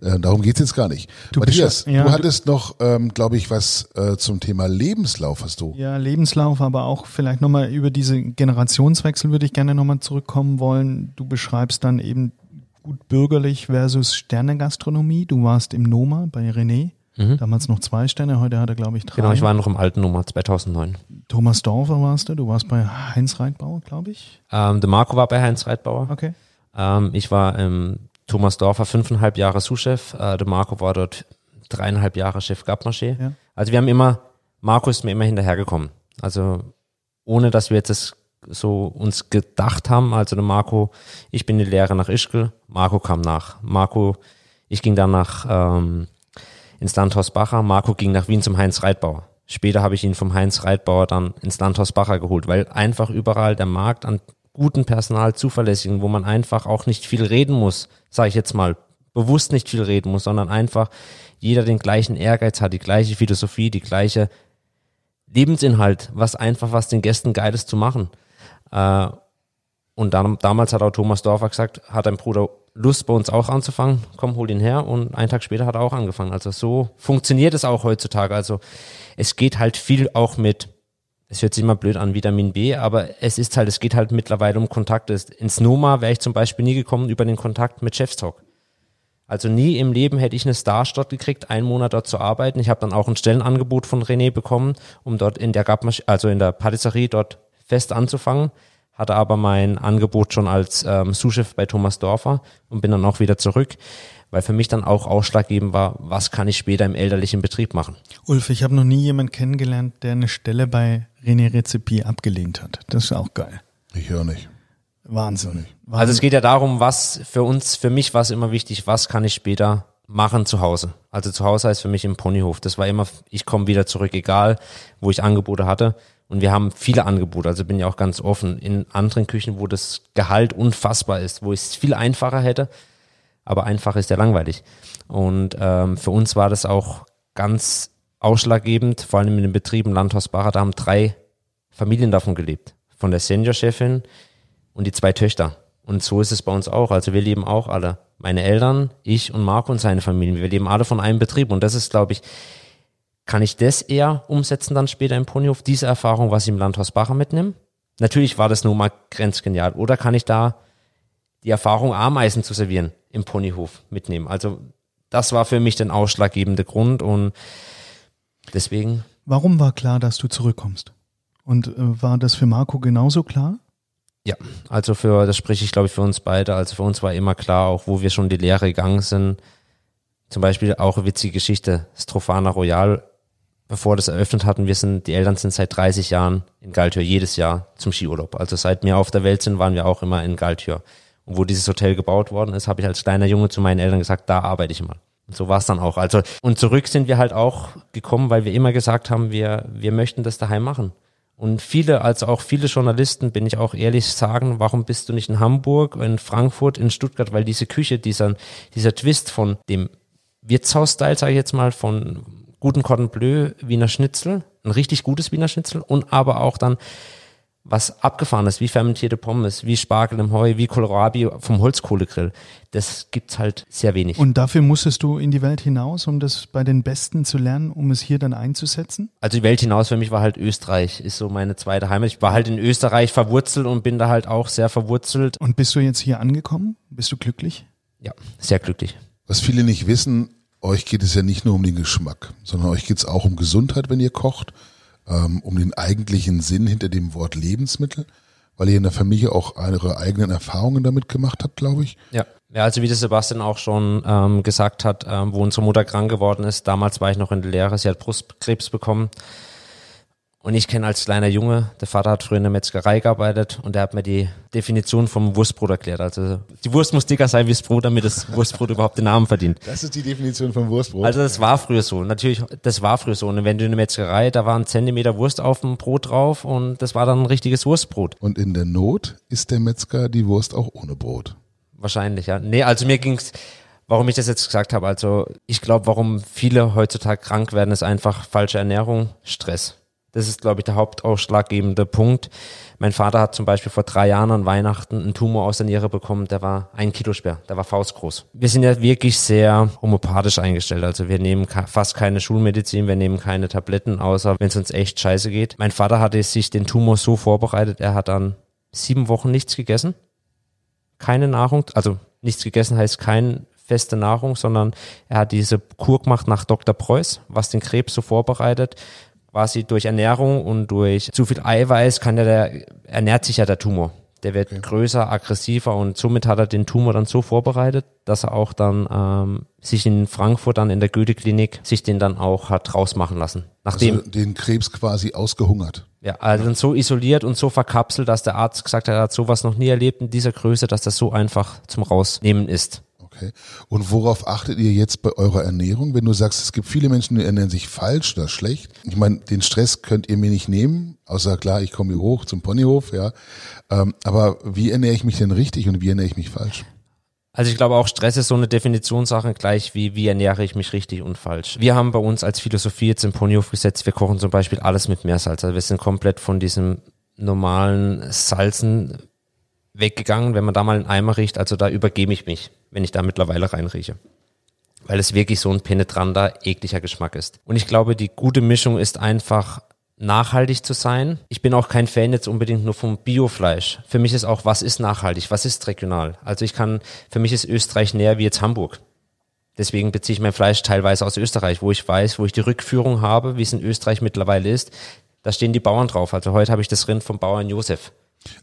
äh, darum geht's jetzt gar nicht. Du Matthias, ja, du du- hattest noch, ähm, glaube ich, was äh, zum Thema Lebenslauf hast du. Ja, Lebenslauf, aber auch vielleicht nochmal über diese Generationswechsel würde ich gerne nochmal zurückkommen wollen. Du beschreibst dann eben gut bürgerlich versus Sternegastronomie. Du warst im Noma bei René, damals noch zwei Sterne, heute hat er glaube ich drei. Genau, ich war noch im alten Nummer 2009. Thomas Dorfer warst du, du warst bei Heinz Reitbauer, glaube ich. Ähm, der Marco war bei Heinz Reitbauer. Okay. Ähm, ich war im Thomas Dorfer fünfeinhalb Jahre Sous-Chef. Äh, der Marco war dort dreieinhalb Jahre Chef Gabmarché. Ja. Also wir haben immer, Marco ist mir immer hinterhergekommen. Also ohne, dass wir jetzt das so uns gedacht haben. Also der Marco, ich bin die Lehre nach Ischgl, Marco kam nach. Marco, ich ging dann nach ähm, ins Landhaus Bacher, Marco ging nach Wien zum Heinz Reitbauer. Später habe ich ihn vom Heinz Reitbauer dann ins Landhaus Bacher geholt, weil einfach überall der Markt an guten Personal, zuverlässigen, wo man einfach auch nicht viel reden muss, sage ich jetzt mal, bewusst nicht viel reden muss, sondern einfach jeder den gleichen Ehrgeiz hat, die gleiche Philosophie, die gleiche Lebensinhalt, was einfach was den Gästen Geiles zu machen. Äh, und dann, damals hat auch Thomas Dorfer gesagt, hat dein Bruder Lust bei uns auch anzufangen, komm, hol ihn her und einen Tag später hat er auch angefangen. Also so funktioniert es auch heutzutage. Also es geht halt viel auch mit, es hört sich immer blöd an, Vitamin B, aber es ist halt, es geht halt mittlerweile um Kontakte. Ins Noma wäre ich zum Beispiel nie gekommen über den Kontakt mit Chefstalk. Also nie im Leben hätte ich eine Starstadt gekriegt, einen Monat dort zu arbeiten. Ich habe dann auch ein Stellenangebot von René bekommen, um dort in der Gabmasch also in der Patisserie dort fest anzufangen. Hatte aber mein Angebot schon als ähm, Sous-Chef bei Thomas Dorfer und bin dann auch wieder zurück, weil für mich dann auch ausschlaggebend war, was kann ich später im elterlichen Betrieb machen. Ulf, ich habe noch nie jemanden kennengelernt, der eine Stelle bei René Rezepi abgelehnt hat. Das ist auch geil. Ich höre nicht. Wahnsinn. Also es geht ja darum, was für uns, für mich war es immer wichtig, was kann ich später machen zu Hause. Also zu Hause heißt für mich im Ponyhof. Das war immer, ich komme wieder zurück, egal wo ich Angebote hatte. Und wir haben viele Angebote, also bin ja auch ganz offen. In anderen Küchen, wo das Gehalt unfassbar ist, wo ich es viel einfacher hätte, aber einfach ist ja langweilig. Und ähm, für uns war das auch ganz ausschlaggebend, vor allem in den Betrieben Landhaus Bacher, da haben drei Familien davon gelebt. Von der Seniorchefin und die zwei Töchter. Und so ist es bei uns auch. Also wir leben auch alle. Meine Eltern, ich und Marco und seine Familie. Wir leben alle von einem Betrieb. Und das ist, glaube ich, kann ich das eher umsetzen dann später im Ponyhof, diese Erfahrung, was ich im Landhaus Bacher mitnehme? Natürlich war das nur mal grenzgenial. Oder kann ich da die Erfahrung, Ameisen zu servieren im Ponyhof mitnehmen? Also das war für mich der ausschlaggebende Grund und deswegen. Warum war klar, dass du zurückkommst? Und äh, war das für Marco genauso klar? Ja, also für, das spreche ich glaube ich für uns beide. Also für uns war immer klar, auch wo wir schon die Lehre gegangen sind. Zum Beispiel auch eine witzige Geschichte, Strophana Royal, bevor das eröffnet hatten, wir sind, die Eltern sind seit 30 Jahren in Galtür jedes Jahr zum Skiurlaub. Also seit wir auf der Welt sind, waren wir auch immer in Galtür. Und wo dieses Hotel gebaut worden ist, habe ich als kleiner Junge zu meinen Eltern gesagt, da arbeite ich mal. Und so war es dann auch. Also, und zurück sind wir halt auch gekommen, weil wir immer gesagt haben, wir, wir möchten das daheim machen. Und viele, also auch viele Journalisten, bin ich auch ehrlich sagen, warum bist du nicht in Hamburg, in Frankfurt, in Stuttgart, weil diese Küche, dieser, dieser Twist von dem Wirtshaus-Style, sage ich jetzt mal, von guten Cordon Bleu, Wiener Schnitzel, ein richtig gutes Wiener Schnitzel und aber auch dann was abgefahren ist, wie fermentierte Pommes, wie Spargel im Heu, wie Kohlrabi vom Holzkohlegrill. Das gibt's halt sehr wenig. Und dafür musstest du in die Welt hinaus, um das bei den Besten zu lernen, um es hier dann einzusetzen? Also die Welt hinaus für mich war halt Österreich, ist so meine zweite Heimat. Ich war halt in Österreich verwurzelt und bin da halt auch sehr verwurzelt. Und bist du jetzt hier angekommen? Bist du glücklich? Ja, sehr glücklich. Was viele nicht wissen, euch geht es ja nicht nur um den Geschmack, sondern euch geht es auch um Gesundheit, wenn ihr kocht ähm, um den eigentlichen Sinn hinter dem Wort Lebensmittel, weil ihr in der Familie auch eure eigenen Erfahrungen damit gemacht habt, glaube ich. Ja. Ja, also wie der Sebastian auch schon ähm, gesagt hat, ähm, wo unsere Mutter krank geworden ist, damals war ich noch in der Lehre, sie hat Brustkrebs bekommen und ich kenne als kleiner Junge, der Vater hat früher in der Metzgerei gearbeitet und er hat mir die Definition vom Wurstbrot erklärt. Also die Wurst muss dicker sein wie das Brot, damit das Wurstbrot überhaupt den Namen verdient. Das ist die Definition vom Wurstbrot. Also das war früher so. Natürlich, das war früher so. Und wenn du in der Metzgerei, da war ein Zentimeter Wurst auf dem Brot drauf und das war dann ein richtiges Wurstbrot. Und in der Not ist der Metzger die Wurst auch ohne Brot. Wahrscheinlich, ja. Nee, also mir ging's, warum ich das jetzt gesagt habe, also ich glaube, warum viele heutzutage krank werden, ist einfach falsche Ernährung, Stress. Das ist, glaube ich, der hauptausschlaggebende Punkt. Mein Vater hat zum Beispiel vor drei Jahren an Weihnachten einen Tumor aus der Niere bekommen, der war ein Kilo schwer, der war faustgroß. Wir sind ja wirklich sehr homopathisch eingestellt. Also wir nehmen fast keine Schulmedizin, wir nehmen keine Tabletten, außer wenn es uns echt scheiße geht. Mein Vater hatte sich den Tumor so vorbereitet, er hat dann sieben Wochen nichts gegessen. Keine Nahrung, also nichts gegessen heißt kein feste Nahrung, sondern er hat diese Kur gemacht nach Dr. Preuß, was den Krebs so vorbereitet quasi durch Ernährung und durch zu viel Eiweiß kann der, der ernährt sich ja der Tumor. Der wird okay. größer, aggressiver und somit hat er den Tumor dann so vorbereitet, dass er auch dann ähm, sich in Frankfurt dann in der Goethe-Klinik sich den dann auch hat rausmachen lassen. Nachdem also den Krebs quasi ausgehungert. Ja, also dann so isoliert und so verkapselt, dass der Arzt gesagt hat, er hat sowas noch nie erlebt in dieser Größe, dass das so einfach zum Rausnehmen ist. Okay. Und worauf achtet ihr jetzt bei eurer Ernährung, wenn du sagst, es gibt viele Menschen, die ernähren sich falsch oder schlecht? Ich meine, den Stress könnt ihr mir nicht nehmen, außer klar, ich komme hier hoch zum Ponyhof, ja. Ähm, aber wie ernähre ich mich denn richtig und wie ernähre ich mich falsch? Also ich glaube auch Stress ist so eine Definitionssache, gleich wie wie ernähre ich mich richtig und falsch. Wir haben bei uns als Philosophie jetzt im Ponyhof gesetzt, wir kochen zum Beispiel alles mit Meersalz. Also wir sind komplett von diesem normalen Salzen weggegangen, wenn man da mal einen Eimer riecht, also da übergebe ich mich, wenn ich da mittlerweile reinrieche. Weil es wirklich so ein penetranter, ekliger Geschmack ist. Und ich glaube, die gute Mischung ist einfach nachhaltig zu sein. Ich bin auch kein Fan jetzt unbedingt nur vom Biofleisch. Für mich ist auch, was ist nachhaltig, was ist regional. Also ich kann, für mich ist Österreich näher wie jetzt Hamburg. Deswegen beziehe ich mein Fleisch teilweise aus Österreich, wo ich weiß, wo ich die Rückführung habe, wie es in Österreich mittlerweile ist. Da stehen die Bauern drauf. Also heute habe ich das Rind vom Bauern Josef.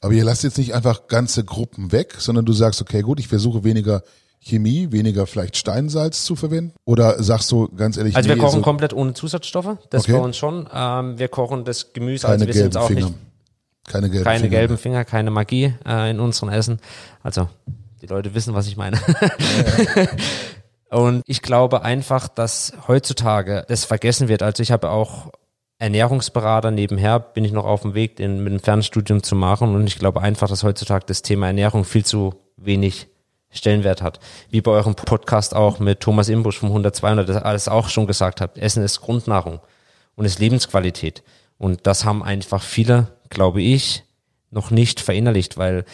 Aber ihr lasst jetzt nicht einfach ganze Gruppen weg, sondern du sagst, okay, gut, ich versuche weniger Chemie, weniger vielleicht Steinsalz zu verwenden? Oder sagst du ganz ehrlich, Also nee, wir kochen so komplett ohne Zusatzstoffe, das okay. bei uns schon. Ähm, wir kochen das Gemüse, keine also wir sind auch Finger. nicht keine gelben keine Finger. gelben Finger, keine Magie äh, in unserem Essen. Also die Leute wissen, was ich meine. Ja, ja. Und ich glaube einfach, dass heutzutage das vergessen wird. Also ich habe auch Ernährungsberater nebenher, bin ich noch auf dem Weg, den mit dem Fernstudium zu machen. Und ich glaube einfach, dass heutzutage das Thema Ernährung viel zu wenig Stellenwert hat. Wie bei eurem Podcast auch mit Thomas Imbusch vom 100 200, das alles auch schon gesagt habt. Essen ist Grundnahrung. und ist Lebensqualität. Und das haben einfach viele, glaube ich, noch nicht verinnerlicht, weil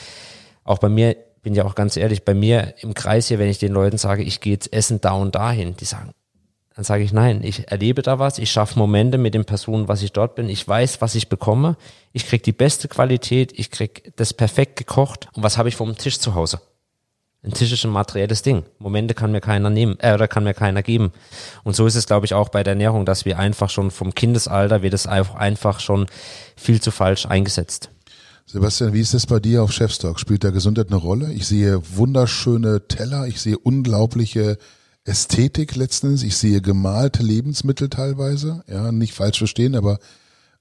auch bei mir, bin ja auch ganz ehrlich, bei mir im Kreis hier, wenn ich den Leuten sage, ich gehe jetzt essen da und dahin, die sagen, dann sage ich nein, ich erlebe da was, ich schaffe Momente mit den Personen, was ich dort bin, ich weiß, was ich bekomme, ich krieg die beste Qualität, ich krieg das perfekt gekocht und was habe ich vom Tisch zu Hause? Ein Tisch ist ein materielles Ding. Momente kann mir keiner nehmen, äh, oder kann mir keiner geben. Und so ist es, glaube ich, auch bei der Ernährung, dass wir einfach schon vom Kindesalter wird es einfach schon viel zu falsch eingesetzt. Sebastian, wie ist das bei dir auf Chefstock? Spielt da Gesundheit eine Rolle? Ich sehe wunderschöne Teller, ich sehe unglaubliche Ästhetik letztens, ich sehe gemalte Lebensmittel teilweise, ja, nicht falsch verstehen, aber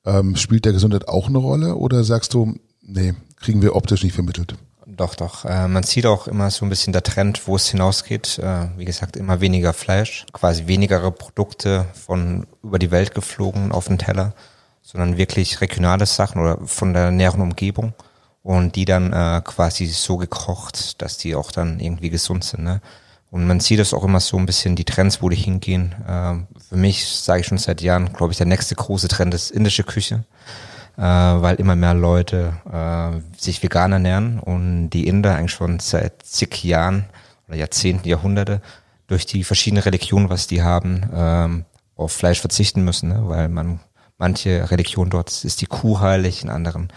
ähm, spielt der Gesundheit auch eine Rolle oder sagst du, nee, kriegen wir optisch nicht vermittelt? Doch, doch. Äh, man sieht auch immer so ein bisschen der Trend, wo es hinausgeht. Äh, wie gesagt, immer weniger Fleisch, quasi weniger Produkte von über die Welt geflogen auf den Teller, sondern wirklich regionale Sachen oder von der näheren Umgebung und die dann äh, quasi so gekocht, dass die auch dann irgendwie gesund sind. Ne? Und man sieht das auch immer so ein bisschen, die Trends, wo die hingehen. Ähm, für mich, sage ich schon seit Jahren, glaube ich, der nächste große Trend ist indische Küche äh, weil immer mehr Leute äh, sich vegan ernähren und die Inder eigentlich schon seit zig Jahren oder Jahrzehnten, Jahrhunderte durch die verschiedenen Religionen, was die haben, ähm, auf Fleisch verzichten müssen, ne? weil man manche Religionen dort ist die Kuh heilig, in anderen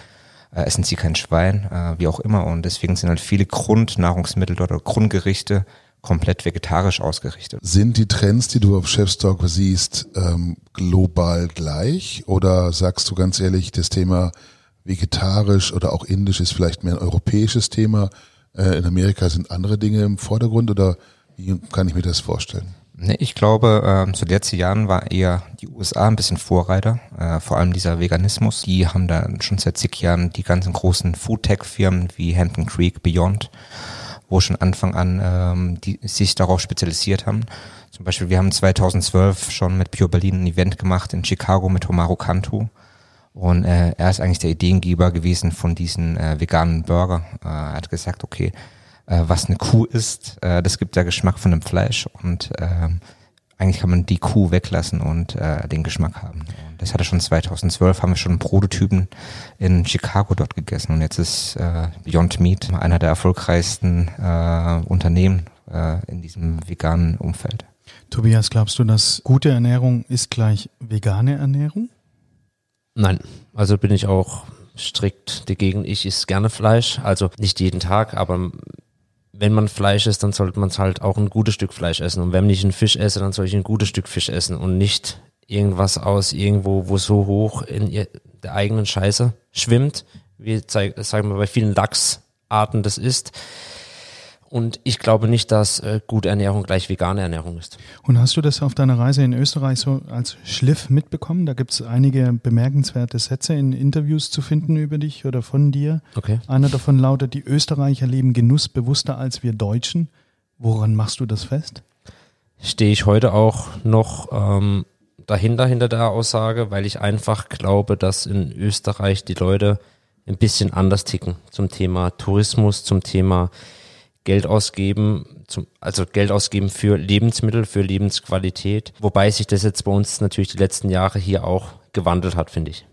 äh, essen sie kein Schwein, äh, wie auch immer und deswegen sind halt viele Grundnahrungsmittel dort oder Grundgerichte komplett vegetarisch ausgerichtet. Sind die Trends, die du auf Chefstock siehst, ähm, global gleich oder sagst du ganz ehrlich, das Thema vegetarisch oder auch indisch ist vielleicht mehr ein europäisches Thema? Äh, in Amerika sind andere Dinge im Vordergrund oder wie kann ich mir das vorstellen? Nee, ich glaube, äh, zu letzten Jahren war eher die USA ein bisschen Vorreiter, äh, vor allem dieser Veganismus. Die haben da schon seit zig Jahren die ganzen großen Food-Tech-Firmen wie Hampton Creek, Beyond wo schon Anfang an ähm, die sich darauf spezialisiert haben. Zum Beispiel, wir haben 2012 schon mit Pure Berlin ein Event gemacht in Chicago mit Homaru Kanto. Und äh, er ist eigentlich der Ideengeber gewesen von diesen äh, veganen Burger. Äh, er hat gesagt, okay, äh, was eine Kuh ist, äh, das gibt der Geschmack von dem Fleisch. Und äh, eigentlich kann man die Kuh weglassen und äh, den Geschmack haben. Und das hatte schon 2012, haben wir schon Prototypen in Chicago dort gegessen und jetzt ist äh, Beyond Meat einer der erfolgreichsten äh, Unternehmen äh, in diesem veganen Umfeld. Tobias, glaubst du, dass gute Ernährung ist gleich vegane Ernährung? Nein, also bin ich auch strikt dagegen. Ich esse gerne Fleisch, also nicht jeden Tag, aber wenn man Fleisch isst, dann sollte man halt auch ein gutes Stück Fleisch essen. Und wenn ich einen Fisch esse, dann soll ich ein gutes Stück Fisch essen und nicht irgendwas aus irgendwo, wo so hoch in der eigenen Scheiße schwimmt, wie sagen wir bei vielen Lachsarten das ist. Und ich glaube nicht, dass äh, gute Ernährung gleich vegane Ernährung ist. Und hast du das auf deiner Reise in Österreich so als Schliff mitbekommen? Da gibt es einige bemerkenswerte Sätze in Interviews zu finden über dich oder von dir. Okay. Einer davon lautet, die Österreicher leben Genuss bewusster als wir Deutschen. Woran machst du das fest? Stehe ich heute auch noch ähm, dahinter, hinter der Aussage, weil ich einfach glaube, dass in Österreich die Leute ein bisschen anders ticken zum Thema Tourismus, zum Thema Geld ausgeben, zum, also Geld ausgeben für Lebensmittel, für Lebensqualität. Wobei sich das jetzt bei uns natürlich die letzten Jahre hier auch gewandelt hat, finde ich.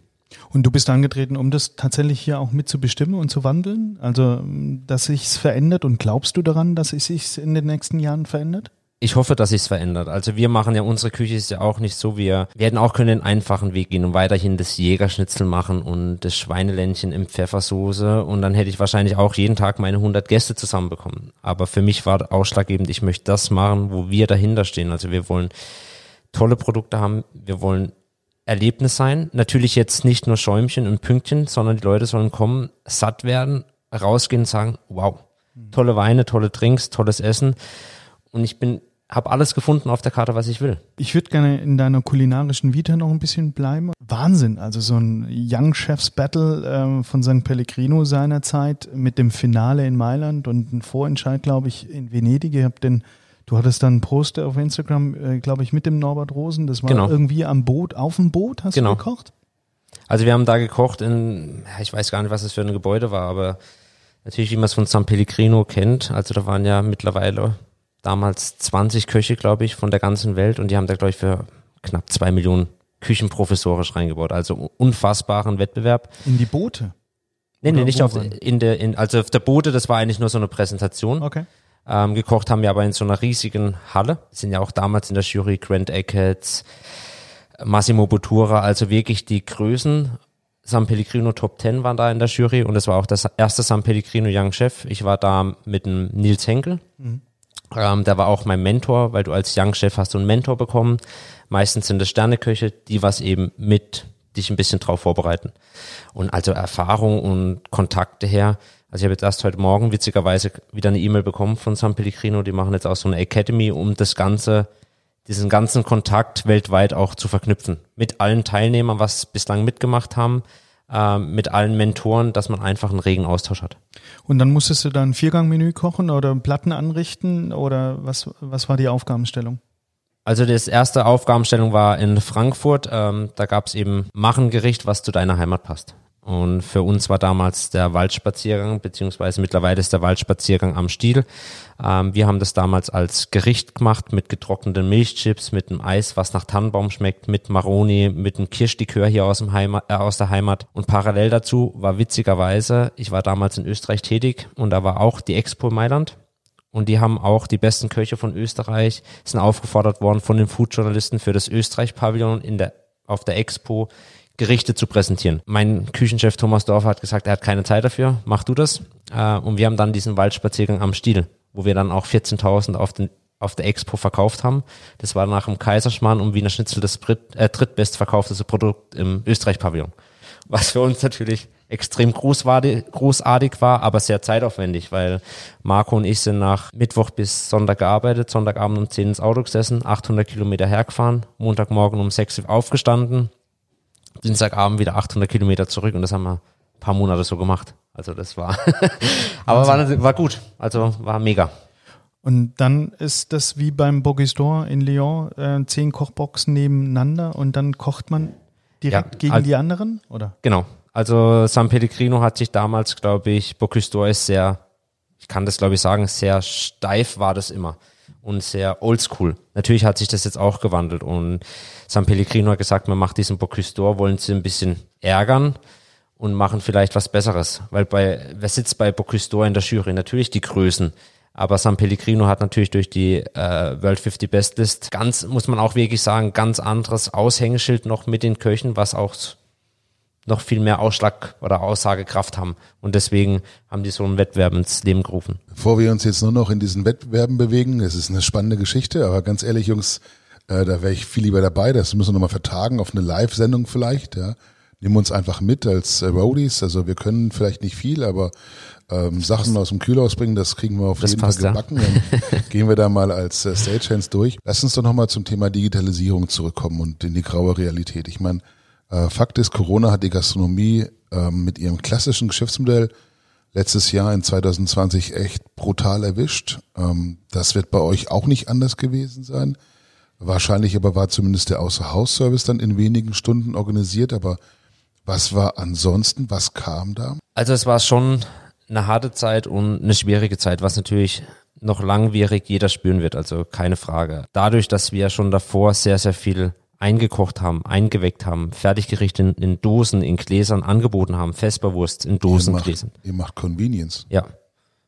Und du bist angetreten, um das tatsächlich hier auch mitzubestimmen und zu wandeln? Also, dass sich's verändert und glaubst du daran, dass es sich in den nächsten Jahren verändert? Ich hoffe, dass sich's verändert. Also wir machen ja, unsere Küche ist ja auch nicht so, wir werden auch können den einfachen Weg gehen und weiterhin das Jägerschnitzel machen und das Schweineländchen im Pfeffersoße und dann hätte ich wahrscheinlich auch jeden Tag meine 100 Gäste zusammenbekommen. Aber für mich war ausschlaggebend, ich möchte das machen, wo wir dahinter stehen. Also wir wollen tolle Produkte haben, wir wollen Erlebnis sein. Natürlich jetzt nicht nur Schäumchen und Pünktchen, sondern die Leute sollen kommen, satt werden, rausgehen und sagen, wow, tolle Weine, tolle Drinks, tolles Essen. Und ich bin habe alles gefunden auf der Karte, was ich will. Ich würde gerne in deiner kulinarischen Vita noch ein bisschen bleiben. Wahnsinn, also so ein Young Chefs Battle äh, von St. Pellegrino seinerzeit mit dem Finale in Mailand und ein Vorentscheid, glaube ich, in Venedig. Ihr habt den, du hattest dann einen Poster auf Instagram, äh, glaube ich, mit dem Norbert Rosen. Das war Genau. irgendwie am Boot, auf dem Boot hast Genau. du gekocht? Also wir haben da gekocht in, ich weiß gar nicht, was es für ein Gebäude war, aber natürlich, wie man es von San Pellegrino kennt. Also da waren ja mittlerweile damals 20 Köche, glaube ich, von der ganzen Welt und die haben da, glaube ich, für knapp zwei Millionen küchenprofessorisch reingebaut. Also unfassbaren Wettbewerb. In die Boote? Nee, nee, nicht auf, in der, in, also auf der Boote, das war eigentlich nur so eine Präsentation. Okay. Ähm, gekocht haben wir aber in so einer riesigen Halle. Sind ja auch damals in der Jury Grant Eckets, Massimo Bottura, also wirklich die Größen. San Pellegrino Top 10 waren da in der Jury und es war auch das erste San Pellegrino Young Chef. Ich war da mit dem Nils Henkel. Ähm, der war auch mein Mentor, weil du als Young Chef hast du einen Mentor bekommen. Meistens sind es Sterneköche, die was eben mit dich ein bisschen drauf vorbereiten. Und also Erfahrung und Kontakte her. Also ich habe jetzt erst heute Morgen witzigerweise wieder eine E-Mail bekommen von San Pellegrino. Die machen jetzt auch so eine Academy, um das Ganze, diesen ganzen Kontakt weltweit auch zu verknüpfen. Mit allen Teilnehmern, was bislang mitgemacht haben, mit allen Mentoren, dass man einfach einen regen Austausch hat. Und dann musstest du dann ein Viergangmenü kochen oder Platten anrichten oder was, was war die Aufgabenstellung? Also das erste Aufgabenstellung war in Frankfurt. Ähm, da gab es eben mach ein Gericht, was zu deiner Heimat passt. Und für uns war damals der Waldspaziergang, beziehungsweise mittlerweile ist der Waldspaziergang am Stiel. Ähm, wir haben das damals als Gericht gemacht mit getrockneten Milchchips, mit einem Eis, was nach Tannenbaum schmeckt, mit Maroni, mit einem Kirschlikör hier aus, dem Heimat, äh, aus der Heimat. Und parallel dazu war witzigerweise, ich war damals in Österreich tätig und da war auch die Expo in Mailand. Und die haben auch die besten Köche von Österreich, sind aufgefordert worden von den Food-Journalisten für das Österreich-Pavillon in der, auf der Expo Gerichte zu präsentieren. Mein Küchenchef Thomas Dorfer hat gesagt, er hat keine Zeit dafür, mach du das. Äh, und wir haben dann diesen Waldspaziergang am Stiel, wo wir dann auch 14.000 auf, auf der Expo verkauft haben. Das war nach dem Kaiserschmarrn und Wiener Schnitzel das Brit, äh, drittbest verkaufteste Produkt im Österreich-Pavillon. Was für uns natürlich extrem großartig, war, aber sehr zeitaufwendig, weil Marco und ich sind nach Mittwoch bis Sonntag gearbeitet, Sonntagabend um 10 ins Auto gesessen, 800 Kilometer hergefahren, Montagmorgen um 6 Uhr aufgestanden, Dienstagabend wieder 800 Kilometer zurück und das haben wir ein paar Monate so gemacht. Also das war, aber war, war gut, also war mega. Und dann ist das wie beim Bogistore in Lyon, äh, zehn Kochboxen nebeneinander und dann kocht man direkt Ja, gegen die anderen, oder? Genau. Also San Pellegrino hat sich damals, glaube ich, Bocuse ist sehr, ich kann das glaube ich sagen, sehr steif war das immer und sehr oldschool. Natürlich hat sich das jetzt auch gewandelt und San Pellegrino hat gesagt, man macht diesen Bocuse wollen sie ein bisschen ärgern und machen vielleicht was Besseres. Weil bei, wer sitzt bei Bocuse in der Jury? Natürlich die Größen. Aber San Pellegrino hat natürlich durch die äh, World 50 Best List ganz, muss man auch wirklich sagen, ganz anderes Aushängeschild noch mit den Köchen, was auch noch viel mehr Ausschlag oder Aussagekraft haben. Und deswegen haben die so einen Wettbewerb ins Leben gerufen. Bevor wir uns jetzt nur noch in diesen Wettbewerben bewegen, es ist eine spannende Geschichte, aber ganz ehrlich, Jungs, äh, da wäre ich viel lieber dabei. Das müssen wir nochmal vertagen auf eine Live-Sendung vielleicht. Ja. Nehmen uns einfach mit als äh, Roadies. Also wir können vielleicht nicht viel, aber ähm, Sachen aus dem Kühlhaus bringen, das kriegen wir auf Das jeden Fall ja. gebacken. Dann gehen wir da mal als äh, Stagehands durch. Lass uns doch nochmal zum Thema Digitalisierung zurückkommen und in die graue Realität. Ich meine, äh, Fakt ist, Corona hat die Gastronomie ähm, mit ihrem klassischen Geschäftsmodell letztes Jahr in 2020 echt brutal erwischt. Ähm, das wird bei euch auch nicht anders gewesen sein. Wahrscheinlich aber war zumindest der Außerhausservice dann in wenigen Stunden organisiert. Aber was war ansonsten? Was kam da? Also es war schon eine harte Zeit und eine schwierige Zeit, was natürlich noch langwierig jeder spüren wird, also keine Frage. Dadurch, dass wir schon davor sehr, sehr viel eingekocht haben, eingeweckt haben, Fertiggerichte in, in Dosen, in Gläsern angeboten haben, Vesperwurst in Ihr Dosen, macht, Gläsern. ihr macht Convenience. Ja.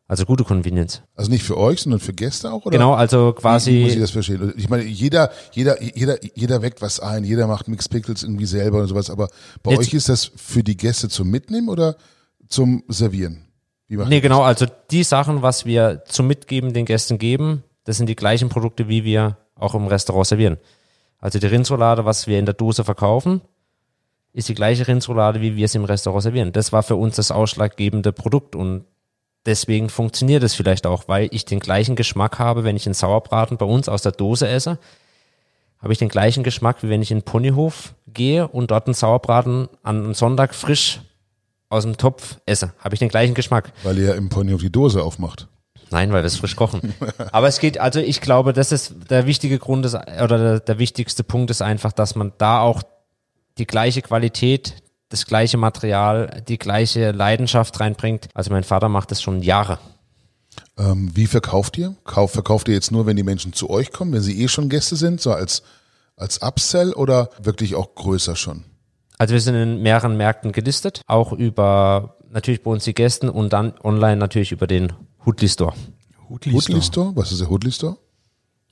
Also gute Convenience. Also nicht für euch, sondern für Gäste auch? Oder? Genau, also Wie muss ich quasi, das verstehen? Ich meine, jeder, jeder, jeder, jeder weckt was ein, jeder macht Mixed Pickles irgendwie selber und sowas, aber bei Jetzt- euch ist das für die Gäste zum Mitnehmen oder zum Servieren? Wie nee genau, also die Sachen, was wir zum Mitgeben den Gästen geben, das sind die gleichen Produkte, wie wir auch im Restaurant servieren. Also die Rindsroulade, was wir in der Dose verkaufen, ist die gleiche Rindsroulade, wie wir es im Restaurant servieren. Das war für uns das ausschlaggebende Produkt und deswegen funktioniert es vielleicht auch, weil ich den gleichen Geschmack habe, wenn ich einen Sauerbraten bei uns aus der Dose esse, habe ich den gleichen Geschmack, wie wenn ich in den Ponyhof gehe und dort einen Sauerbraten an einem Sonntag frisch aus dem Topf esse. Habe ich den gleichen Geschmack. Weil ihr im Ponyhof die Dose aufmacht. Nein, weil wir es frisch kochen. Aber es geht, also ich glaube, das ist der wichtige Grund ist, oder der, der wichtigste Punkt ist einfach, dass man da auch die gleiche Qualität, das gleiche Material, die gleiche Leidenschaft reinbringt. Also mein Vater macht das schon Jahre. Ähm, wie verkauft ihr? Kauf, verkauft ihr jetzt nur, wenn die Menschen zu euch kommen, wenn sie eh schon Gäste sind, so als als Upsell oder wirklich auch größer schon? Also wir sind in mehreren Märkten gelistet, auch über natürlich bei uns die Gästen und dann online natürlich über den Hoodly Store. Hoodly Hoodly Store. Store? Was ist der Hoodly Store?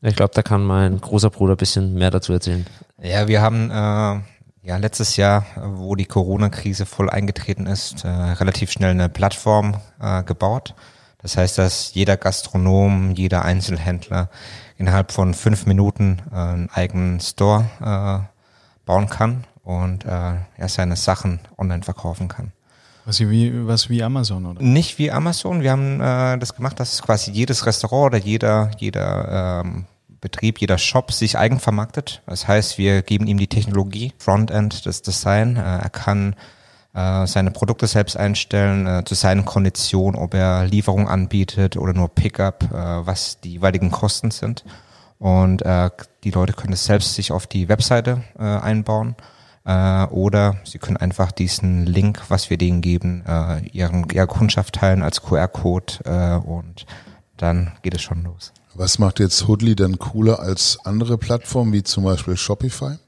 Ich glaube, da kann mein großer Bruder ein bisschen mehr dazu erzählen. Ja, wir haben äh, ja letztes Jahr, äh, wo die Corona-Krise voll eingetreten ist, äh, relativ schnell eine Plattform äh, gebaut. Das heißt, dass jeder Gastronom, jeder Einzelhändler innerhalb von fünf Minuten äh, einen eigenen Store äh, bauen kann und äh, ja, seine Sachen online verkaufen kann. Was wie, was wie Amazon, oder? Nicht wie Amazon. Wir haben äh, das gemacht, dass quasi jedes Restaurant oder jeder, jeder ähm, Betrieb, jeder Shop sich eigen vermarktet. Das heißt, wir geben ihm die Technologie, Frontend, das Design. Äh, er kann äh, seine Produkte selbst einstellen, äh, zu seinen Konditionen, ob er Lieferung anbietet oder nur Pickup, was die jeweiligen Kosten sind. Und die Leute können es selbst sich auf die Webseite einbauen. Oder sie können einfach diesen Link, was wir denen geben, äh, ihren, ihrer Kundschaft teilen als QR-Code und dann geht es schon los. Was macht jetzt Hoodly denn cooler als andere Plattformen wie zum Beispiel Shopify?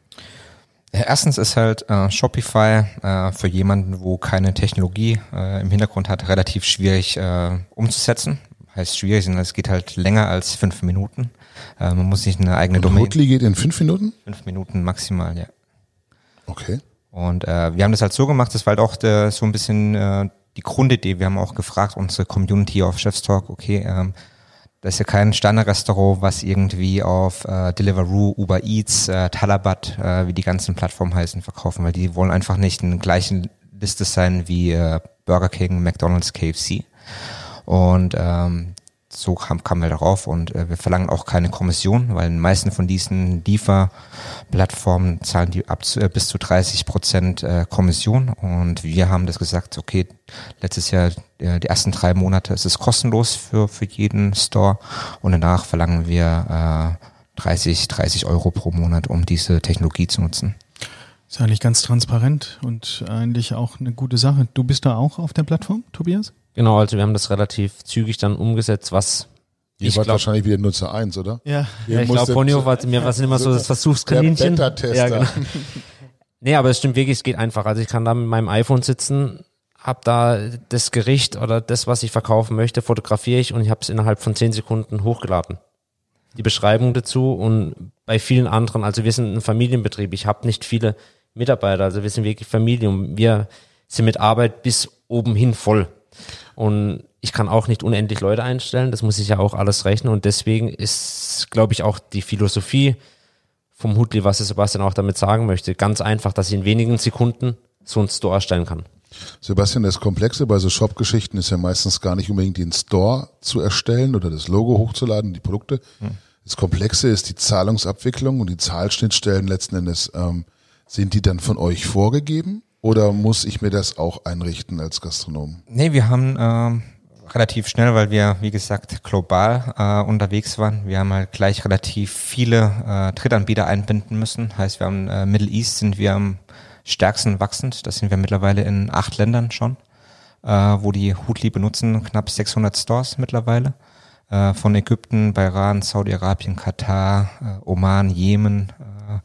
Erstens ist halt äh, Shopify äh, für jemanden, wo keine Technologie äh, im Hintergrund hat, relativ schwierig äh, umzusetzen. Heißt schwierig, sondern es geht halt länger als fünf Minuten. Äh, man muss sich eine eigene Und Domain. Hoodly geht in fünf Minuten? Fünf Minuten maximal, ja. Okay. Und äh, wir haben das halt so gemacht, das war halt auch der, so ein bisschen äh, die Grundidee. Wir haben auch gefragt, unsere Community auf Chef's Talk, okay, ähm, das ist ja kein Standardrestaurant, was irgendwie auf äh, Deliveroo, Uber Eats, äh, Talabat, äh, wie die ganzen Plattformen heißen, verkaufen, weil die wollen einfach nicht in der gleichen Liste sein wie äh, Burger King, McDonald's, KFC. Und ähm, so kam, kamen wir darauf und äh, wir verlangen auch keine Kommission, weil die meisten von diesen Lieferplattformen zahlen die ab zu, äh, bis zu 30 Prozent äh, Kommission und wir haben das gesagt, okay, letztes Jahr äh, die ersten drei Monate ist es kostenlos für, für jeden Store und danach verlangen wir äh, 30, 30 Euro pro Monat, um diese Technologie zu nutzen. Ist eigentlich ganz transparent und eigentlich auch eine gute Sache. Du bist da auch auf der Plattform, Tobias? Genau, also wir haben das relativ zügig dann umgesetzt, was Ihr ich wart glaube, wahrscheinlich wieder Nutzer eins, oder? Ja. ja, ich glaube, Ponyo war mir was immer so das Versuchskaninchen. Der Beta-Tester. Ja, genau. Nee, aber es stimmt wirklich, es geht einfach. Also ich kann da mit meinem iPhone sitzen, hab da das Gericht oder das, was ich verkaufen möchte, fotografiere ich und ich habe es innerhalb von zehn Sekunden hochgeladen. Die Beschreibung dazu und bei vielen anderen, also wir sind ein Familienbetrieb, ich habe nicht viele Mitarbeiter, also wir sind wirklich Familie und wir sind mit Arbeit bis oben hin voll. Und ich kann auch nicht unendlich Leute einstellen, das muss ich ja auch alles rechnen und deswegen ist, glaube ich, auch die Philosophie vom Hutli, was Sebastian auch damit sagen möchte, ganz einfach, dass ich in wenigen Sekunden so einen Store erstellen kann. Sebastian, das Komplexe bei so Shop-Geschichten ist ja meistens gar nicht unbedingt den Store zu erstellen oder das Logo hochzuladen, die Produkte. Das Komplexe ist die Zahlungsabwicklung und die Zahlschnittstellen letzten Endes. Ähm, sind die dann von euch vorgegeben oder muss ich mir das auch einrichten als Gastronom? Nee, wir haben ähm, relativ schnell, weil wir, wie gesagt, global äh, unterwegs waren. Wir haben halt gleich relativ viele äh, Drittanbieter einbinden müssen. Heißt, wir haben äh, Middle East sind wir am stärksten wachsend. Das sind wir mittlerweile in acht Ländern schon, äh, wo die Hutli benutzen, knapp 600 Stores mittlerweile. Äh, von Ägypten, Bahrain, Saudi-Arabien, Katar, äh, Oman, Jemen, äh,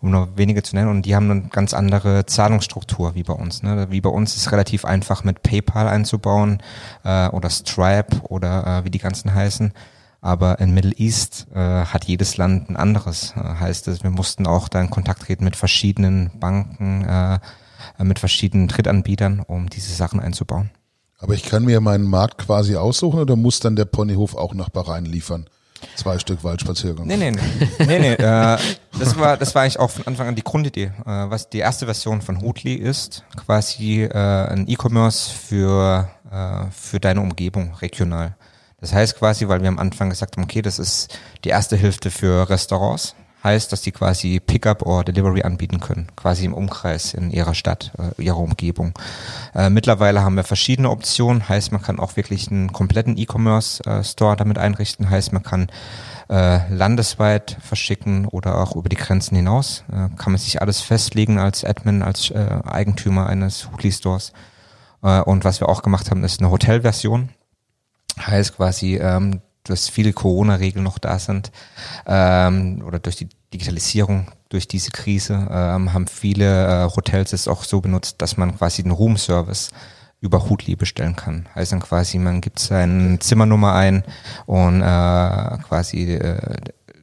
um nur wenige zu nennen. Und die haben eine ganz andere Zahlungsstruktur wie bei uns. Ne? Wie bei uns ist es relativ einfach mit PayPal einzubauen äh, oder Stripe oder äh, wie die ganzen heißen. Aber in Middle East äh, hat jedes Land ein anderes. Äh, heißt es, wir mussten auch da in Kontakt treten mit verschiedenen Banken, äh, mit verschiedenen Drittanbietern, um diese Sachen einzubauen. Aber ich kann mir meinen Markt quasi aussuchen oder muss dann der Ponyhof auch nach Bahrain liefern? Zwei Stück Waldspaziergang. Nee, nee, nee. nee, nee äh, das, war, das war eigentlich auch von Anfang an die Grundidee. Äh, was die erste Version von Hootly ist, quasi äh, ein E-Commerce für, äh, für deine Umgebung regional. Das heißt quasi, weil wir am Anfang gesagt haben, okay, das ist die erste Hilfe für Restaurants, heißt, dass die quasi Pickup oder Delivery anbieten können, quasi im Umkreis in ihrer Stadt, äh, ihrer Umgebung. Äh, mittlerweile haben wir verschiedene Optionen, heißt, man kann auch wirklich einen kompletten E-Commerce-Store damit einrichten, heißt, man kann äh, landesweit verschicken oder auch über die Grenzen hinaus. Äh, kann man sich alles festlegen als Admin, als äh, Eigentümer eines Hootly-Stores. Äh, und was wir auch gemacht haben, ist eine Hotelversion. Heißt quasi, ähm, dass viele Corona-Regeln noch da sind ähm, oder durch die Digitalisierung, durch diese Krise ähm, haben viele äh, Hotels es auch so benutzt, dass man quasi den Room-Service über Hutli bestellen kann. Heißt dann quasi, man gibt seine Zimmernummer ein und äh, quasi äh,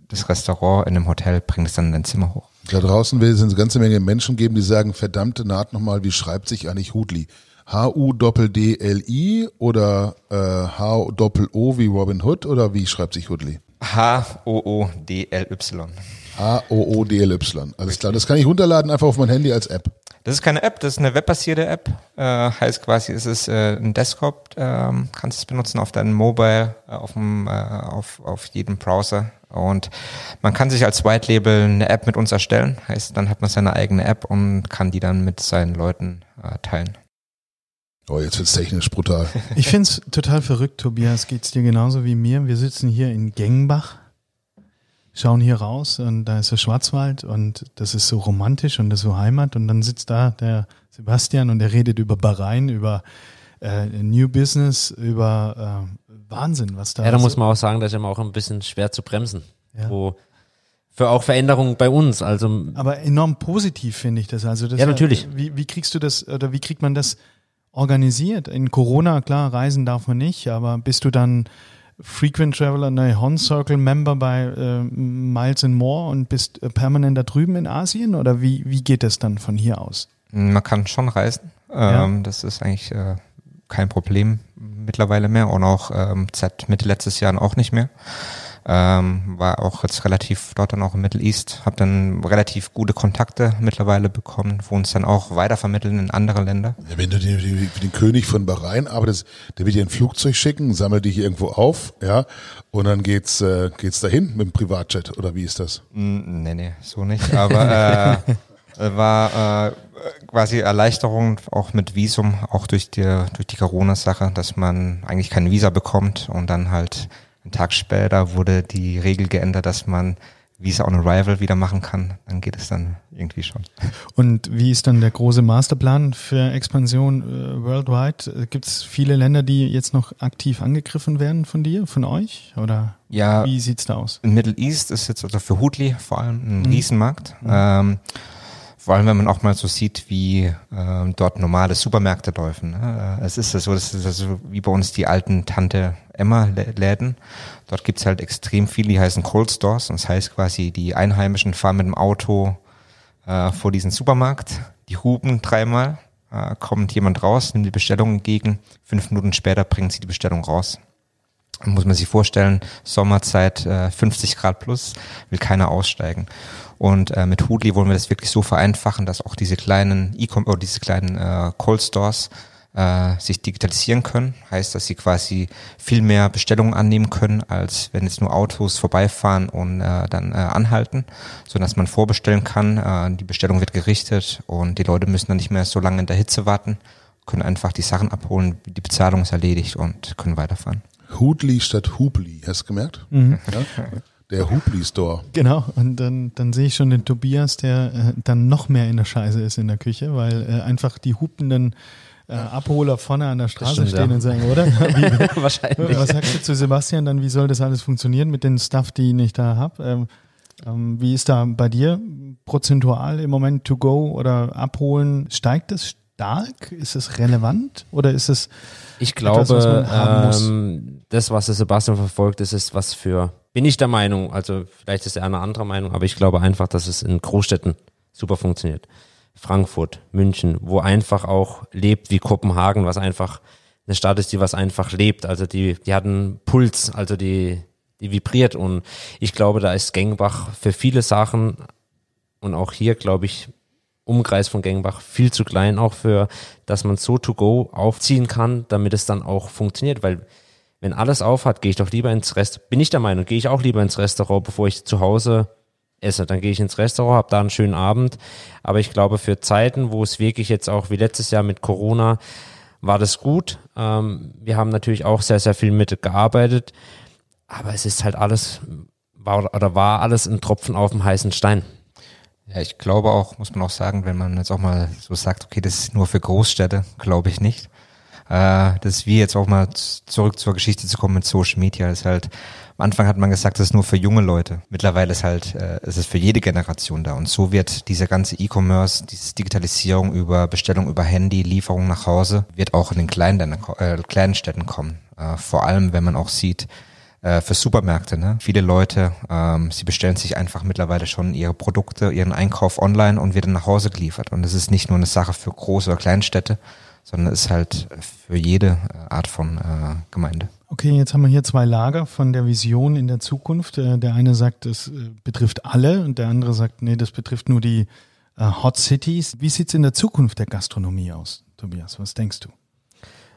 das Restaurant in dem Hotel bringt es dann in dein Zimmer hoch. Da draußen wird es eine ganze Menge Menschen geben, die sagen, verdammte Naht nochmal, wie schreibt sich eigentlich Hutli? H-U-D-D-L-I oder äh, H-O-O wie Robin Hood oder wie schreibt sich Hudley? H-O-O-D-L-Y. H-O-O-D-L-Y. Alles klar. Das kann ich runterladen einfach auf mein Handy als App. Das ist keine App, das ist eine webbasierte App. Äh, heißt quasi, es ist äh, ein Desktop, ähm, kannst es benutzen auf deinem Mobile, äh, auf, dem, äh, auf, auf jedem Browser. Und man kann sich als White Label eine App mit uns erstellen. Heißt, dann hat man seine eigene App und kann die dann mit seinen Leuten äh, teilen. Oh, jetzt wird's technisch brutal. Ich find's total verrückt, Tobias. Geht's dir genauso wie mir? Wir sitzen hier in Gengenbach, schauen hier raus und da ist der Schwarzwald und das ist so romantisch und das ist so Heimat und dann sitzt da der Sebastian und der redet über Bahrain, über äh, New Business, über äh, Wahnsinn, was da Ja, da so- muss man auch sagen, das ist immer auch ein bisschen schwer zu bremsen. Ja. Wo für auch Veränderungen bei uns. Also Aber enorm positiv finde ich das. Also das Ja, natürlich. Wie, wie kriegst du das oder wie kriegt man das organisiert? In Corona, klar, reisen darf man nicht, aber bist du dann Frequent Traveler, ne, Hon Circle Member bei äh, Miles and More und bist äh, permanent da drüben in Asien oder wie, wie geht das dann von hier aus? Man kann schon reisen. Ähm, Das ist eigentlich äh, kein Problem mittlerweile mehr und auch ähm, seit Mitte letztes Jahr auch nicht mehr. Ähm, war auch jetzt relativ dort dann auch im Middle East, habe dann relativ gute Kontakte mittlerweile bekommen, wo uns dann auch weitervermitteln in andere Länder. Ja, wenn du den, den, den König von Bahrain arbeitest, der wird dir ein Flugzeug schicken, sammelt dich irgendwo auf, ja, und dann geht's, äh, geht's dahin mit dem Privatjet, oder wie ist das? Mm, Nee, nee, so nicht. Aber äh, war äh, quasi Erleichterung auch mit Visum, auch durch die, durch die Corona-Sache, dass man eigentlich kein Visa bekommt und dann halt einen Tag später wurde die Regel geändert, dass man Visa on Arrival wieder machen kann. Dann geht es dann irgendwie schon. Und wie ist dann der große Masterplan für Expansion äh, worldwide? Gibt es viele Länder, die jetzt noch aktiv angegriffen werden von dir, von euch? Oder Ja, wie sieht's da aus? im Middle East ist jetzt also für Hutli vor allem ein Riesenmarkt. Ähm, vor allem, wenn man auch mal so sieht, wie ähm, dort normale Supermärkte laufen. Ne? Äh, Es ist ja so, das ist also wie bei uns die alten Tante Emma Lä- Läden. Dort gibt's halt extrem viele, die heißen Cold Stores. Und das heißt quasi, die Einheimischen fahren mit dem Auto äh, vor diesen Supermarkt, die hupen dreimal, äh, kommt jemand raus, nimmt die Bestellung entgegen, fünf Minuten später bringen sie die Bestellung raus. Muss man sich vorstellen, Sommerzeit äh, 50 Grad plus, will keiner aussteigen. Und äh, mit Hoodly wollen wir das wirklich so vereinfachen, dass auch diese kleinen E-Com oder diese kleinen äh, Cold Stores äh, sich digitalisieren können. Heißt, dass sie quasi viel mehr Bestellungen annehmen können, als wenn jetzt nur Autos vorbeifahren und äh, dann äh, anhalten, sondern dass man vorbestellen kann. Äh, die Bestellung wird gerichtet und die Leute müssen dann nicht mehr so lange in der Hitze warten, können einfach die Sachen abholen, die Bezahlung ist erledigt und können weiterfahren. Hudli statt Hubli, hast du gemerkt? Ja? Der Hubli Store. Genau, und dann, dann sehe ich schon den Tobias, der äh, dann noch mehr in der Scheiße ist in der Küche, weil äh, einfach die hupenden äh, Abholer vorne an der Straße stimmt, stehen ja. und sagen, oder? Wie, wahrscheinlich. was sagst du zu Sebastian dann, wie soll das alles funktionieren mit den Stuff, die ich da habe? Ähm, ähm, wie ist da bei dir prozentual im Moment to go oder abholen? Steigt es stark? Ist es relevant oder ist es Ich Etwas, was glaube, man haben muss. ähm, das, was der Sebastian verfolgt, das ist was für, bin ich der Meinung, also vielleicht ist er eine andere Meinung, aber ich glaube einfach, dass es in Großstädten super funktioniert. Frankfurt, München, wo einfach auch lebt wie Kopenhagen, was einfach eine Stadt ist, die was einfach lebt. Also die, die hat einen Puls, also die, die vibriert und ich glaube, da ist Gengbach für viele Sachen und auch hier, glaube ich, Umkreis von Gengbach viel zu klein auch für, dass man so to go aufziehen kann, damit es dann auch funktioniert, weil wenn alles auf hat, gehe ich doch lieber ins Restaurant, bin ich der Meinung, gehe ich auch lieber ins Restaurant, bevor ich zu Hause esse. Dann gehe ich ins Restaurant, habe da einen schönen Abend. Aber ich glaube, für Zeiten, wo es wirklich jetzt auch wie letztes Jahr mit Corona, war das gut. Ähm, wir haben natürlich auch sehr, sehr viel mit gearbeitet. Aber es ist halt alles, war oder war alles ein Tropfen auf dem heißen Stein. Ja, ich glaube auch, muss man auch sagen, wenn man jetzt auch mal so sagt, okay, das ist nur für Großstädte, glaube ich nicht. Äh, das ist wie jetzt auch mal zurück zur Geschichte zu kommen mit Social Media. Ist halt, am Anfang hat man gesagt, das ist nur für junge Leute. Mittlerweile ist halt, äh, es ist für jede Generation da. Und so wird dieser ganze E-Commerce, diese Digitalisierung über Bestellung über Handy, Lieferung nach Hause, wird auch in den kleinen, äh, kleinen Städten kommen. Äh, vor allem, wenn man auch sieht, äh, für Supermärkte. Ne? Viele Leute, ähm, sie bestellen sich einfach mittlerweile schon ihre Produkte, ihren Einkauf online und wird dann nach Hause geliefert. Und es ist nicht nur eine Sache für große oder kleine Städte, sondern es ist halt für jede äh, Art von äh, Gemeinde. Okay, jetzt haben wir hier zwei Lager von der Vision in der Zukunft. Äh, der eine sagt, es äh, betrifft alle und der andere sagt, nee, das betrifft nur die Hot Cities. Wie sieht's in der Zukunft der Gastronomie aus, Tobias? Was denkst du?